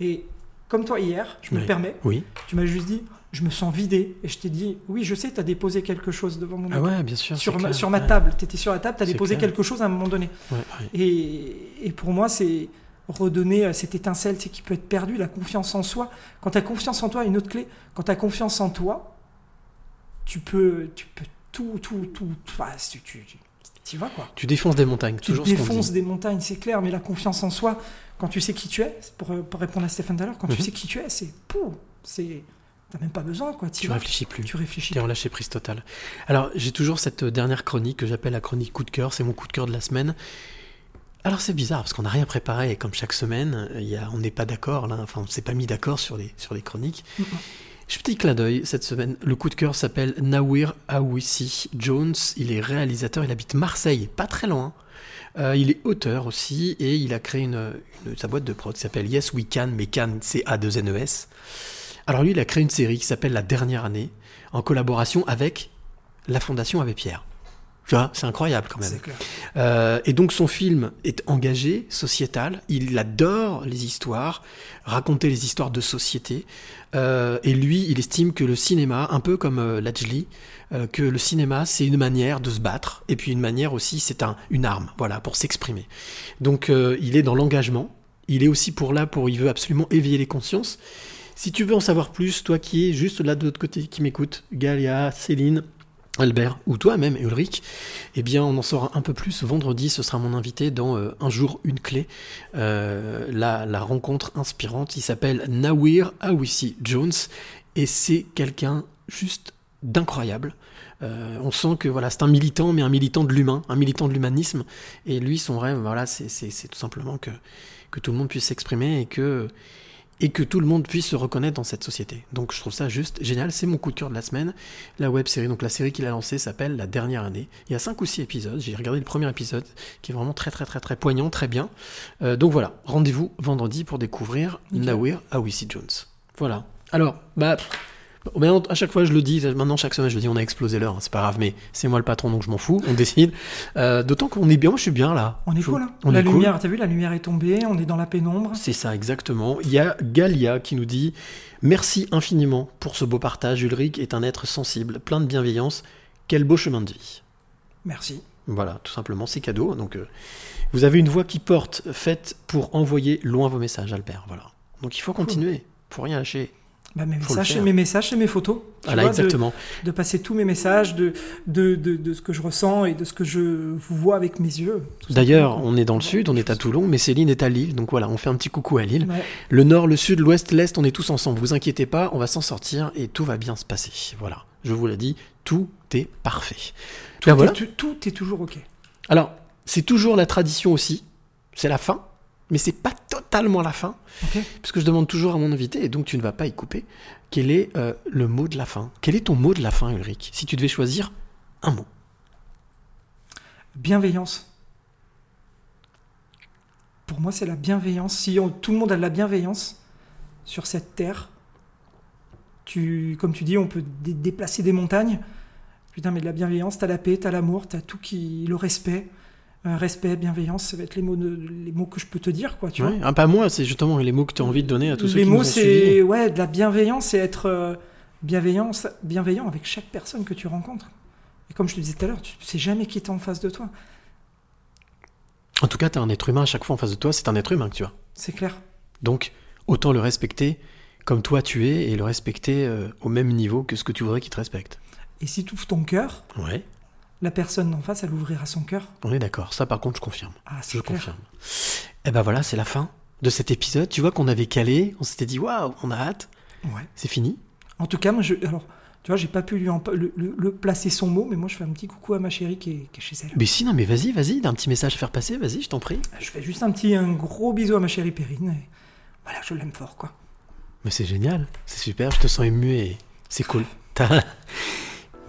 Et comme toi hier, je me permets, Oui. tu m'as juste dit je me sens vidé et je t'ai dit oui je sais tu as déposé quelque chose devant mon Ah ouais, bien sûr. sur ma, clair, sur ma ouais. table, tu étais sur la table, tu as déposé clair. quelque chose à un moment donné. Ouais, ouais. Et, et pour moi, c'est redonner euh, cette étincelle qui peut être perdue, la confiance en soi. Quand tu as confiance en toi, une autre clé, quand tu as confiance en toi, tu peux, tu peux tout, tout, tout, tout ah, tu, tu, tu, tu vas quoi. Tu défonces des montagnes, Tu toujours qu'on défonces des montagnes, c'est clair, mais la confiance en soi, quand tu sais qui tu es, pour, pour répondre à Stéphane tout à l'heure, quand Mhm. tu sais qui tu es, c'est. c'est T'as même pas besoin, quoi. Tu vas. réfléchis plus. Tu réfléchis Tu es en lâcher prise totale. Alors, j'ai toujours cette dernière chronique que j'appelle la chronique coup de cœur. C'est mon coup de cœur de la semaine. Alors, c'est bizarre parce qu'on n'a rien préparé et comme chaque semaine, y a, on n'est pas d'accord là. Enfin, on s'est pas mis d'accord sur les, sur les chroniques. Mhm. Petit clin d'œil cette semaine. Le coup de cœur s'appelle Nawir Awissi Jones. Il est réalisateur. Il habite Marseille, pas très loin. Euh, il est auteur aussi et il a créé sa boîte de prod qui s'appelle Yes We Can, mais Can c'est A2NES. Alors lui, il a créé une série qui s'appelle La Dernière Année en collaboration avec la Fondation Abbé Pierre. Tu vois, c'est incroyable quand même. Clair. Euh, et donc son film est engagé, sociétal. Il adore les histoires, raconter les histoires de société. Euh, et lui, il estime que le cinéma, un peu comme euh, Lajli, euh, que le cinéma c'est une manière de se battre et puis une manière aussi c'est un, une arme, voilà, pour s'exprimer. Donc il est dans l'engagement. Il est aussi pour là pour il veut absolument éveiller les consciences. Si tu veux en savoir plus, toi qui es juste là de l'autre côté, qui m'écoute, Galia, Céline, Albert ou toi-même, Ulrich, eh bien, on en saura un peu plus. Vendredi, ce sera mon invité dans euh, Un jour, une clé, euh, la, rencontre inspirante. Il s'appelle Nawir Awissi Jones et c'est quelqu'un juste d'incroyable. Euh, on sent que voilà, c'est un militant, mais un militant de l'humain, un militant de l'humanisme. Et lui, son rêve, voilà, c'est tout simplement que, que tout le monde puisse s'exprimer et que, et que tout le monde puisse se reconnaître dans cette société. Donc je trouve ça juste génial, c'est mon coup de cœur de la semaine. La web série, donc la série qu'il a lancée s'appelle La Dernière Année. Il y a cinq ou six épisodes, j'ai regardé le premier épisode qui est vraiment très très très très poignant, très bien. Euh, donc voilà, rendez-vous vendredi pour découvrir Nickel. Nawir Awissi Jones. Voilà. Alors, bah... Maintenant, à chaque fois, je le dis, maintenant, chaque semaine, je le dis, on a explosé l'heure, c'est pas grave, mais c'est moi le patron, donc je m'en fous, on décide. Euh, D'autant qu'on est bien, moi je suis bien là. On est Je- cool. hein. On la est cool. lumière, t'as vu, la lumière est tombée, on est dans la pénombre. C'est ça, exactement. Il y a Galia qui nous dit Merci infiniment pour ce beau partage. Ulrich est un être sensible, plein de bienveillance. Quel beau chemin de vie. Merci. Voilà, tout simplement, c'est cadeau. Donc, euh, vous avez une voix qui porte, faite pour envoyer loin vos messages, Albert. Voilà. Donc, il faut continuer. faut rien lâcher. Bah, mes, messages, mes messages, c'est mes photos. Voilà, vois, exactement. De, passer tous mes messages, de, de, de, de ce que je ressens et de ce que je vois avec mes yeux. D'ailleurs, on est dans le sud, on est à Toulon, mais Céline est à Lille, donc voilà, on fait un petit coucou à Lille. Ouais. Le nord, le sud, l'ouest, l'est, on est tous ensemble. Vous inquiétez pas, on va s'en sortir et tout va bien se passer. Voilà, je vous l'ai dit, tout est parfait. Tout, Ben voilà. tout est toujours OK. Alors, c'est toujours la tradition aussi, c'est la fin, mais c'est pas totalement la fin, parce que je demande toujours à mon invité, et donc tu ne vas pas y couper, quel est euh, le mot de la fin? Quel est ton mot de la fin, Ulrich? Si tu devais choisir un mot. Bienveillance. Pour moi, c'est la bienveillance. Si on- tout le monde a de la bienveillance sur cette terre, tu, comme tu dis, on peut dé- déplacer des montagnes. Putain, mais de la bienveillance, t'as la paix, t'as l'amour, t'as tout qui. le respect. Euh, respect, bienveillance, ça va être les mots, de- les mots que je peux te dire, quoi, tu Ouais, vois. pas moi, c'est justement les mots que tu as envie de donner à tous ceux les qui mots, nous ont c'est suivis. ouais, de la bienveillance, c'est être euh, bienveillant avec chaque personne que tu rencontres. Et comme je te disais tout à l'heure, tu sais jamais qui est en face de toi. En tout cas, tu as un être humain à chaque fois en face de toi, c'est un être humain que tu as. C'est clair. Donc, autant le respecter comme toi tu es et le respecter euh, au même niveau que ce que tu voudrais qu'il te respecte. Et si tu ouvres ton cœur, Ouais, la personne d'en face, elle ouvrira son cœur. on est d'accord. Ça, par contre, je confirme. Ah, Je clair. confirme. Et ben voilà, c'est la fin de cet épisode. Tu vois qu'on avait calé, on s'était dit waouh, on a hâte. Ouais. C'est fini. En tout cas, moi, je, alors, tu vois, j'ai pas pu lui en- le, le- le placer son mot, mais moi, je fais un petit coucou à ma chérie qui est, qui est chez elle. Mais si, non, mais vas-y, vas-y, d'un petit message à faire passer, vas-y, je t'en prie. Je fais juste un petit, un gros bisou à ma chérie Perrine. et voilà, je l'aime fort, quoi. Mais c'est génial, c'est super, je te sens ému et c'est cool. T'as-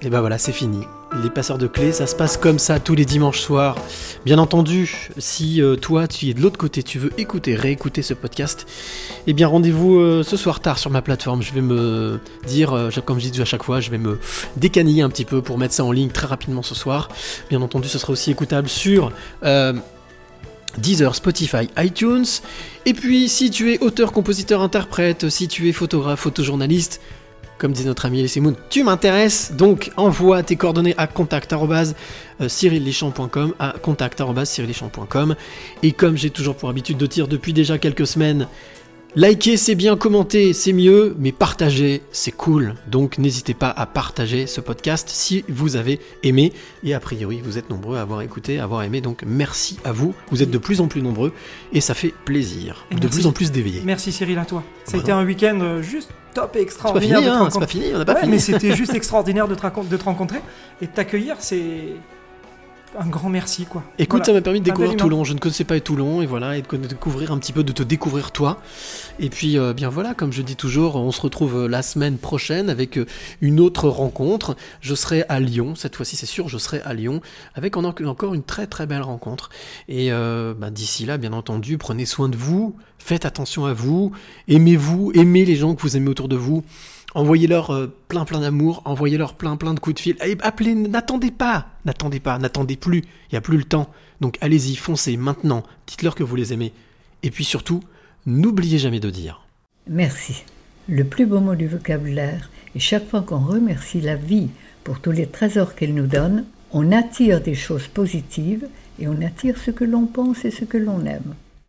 Et ben voilà, c'est fini. Les passeurs de clés, ça se passe comme ça tous les dimanches soirs. Bien entendu, si euh, toi tu es de l'autre côté, tu veux écouter, réécouter ce podcast, eh bien rendez-vous euh, ce soir tard sur ma plateforme. Je vais me dire, euh, comme je dis à chaque fois, je vais me décaniller un petit peu pour mettre ça en ligne très rapidement ce soir. Bien entendu, ce sera aussi écoutable sur Deezer, Spotify, iTunes. Et puis, si tu es auteur, compositeur, interprète, si tu es photographe, photojournaliste, comme dit notre ami Moon, tu m'intéresses, donc envoie tes coordonnées à contact.cyrillichamp.com à contact.cyrillichamp.com et comme j'ai toujours pour habitude de dire depuis déjà quelques semaines, liker c'est bien, commenter c'est mieux, mais partager c'est cool. Donc n'hésitez pas à partager ce podcast si vous avez aimé et a priori vous êtes nombreux à avoir écouté, à avoir aimé, donc merci à vous. Vous êtes de plus en plus nombreux et ça fait plaisir, Et de merci. plus en plus d'éveillés. Merci Cyril à toi. Ça a été un week-end euh, juste top et C'est pas extraordinaire. fini, hein, c'est pas fini, on n'a pas Ouais, fini. mais c'était juste extraordinaire de te, de te rencontrer et de t'accueillir. C'est un grand merci, quoi. Écoute, Voilà. ça m'a permis de découvrir. Toulon. Je ne connaissais pas Toulon et voilà, et de découvrir un petit peu, de te découvrir toi. Et puis, euh, bien voilà, comme je dis toujours, on se retrouve euh, la semaine prochaine avec euh, une autre rencontre. Je serai à Lyon cette fois-ci, c'est sûr, je serai à Lyon avec en- encore une très très belle rencontre. Et euh, bah, d'ici là, bien entendu, prenez soin de vous, faites attention à vous, aimez-vous, aimez les gens que vous aimez autour de vous. Envoyez-leur euh, plein plein d'amour, envoyez-leur plein plein de coups de fil. Allez, appelez, n'attendez pas, n'attendez pas, n'attendez plus, il n'y a plus le temps. Donc allez-y, foncez maintenant, dites-leur que vous les aimez. Et puis surtout, n'oubliez jamais de dire. Merci. Le plus beau mot du vocabulaire, et chaque fois qu'on remercie la vie pour tous les trésors qu'elle nous donne, on attire des choses positives et on attire ce que l'on pense et ce que l'on aime.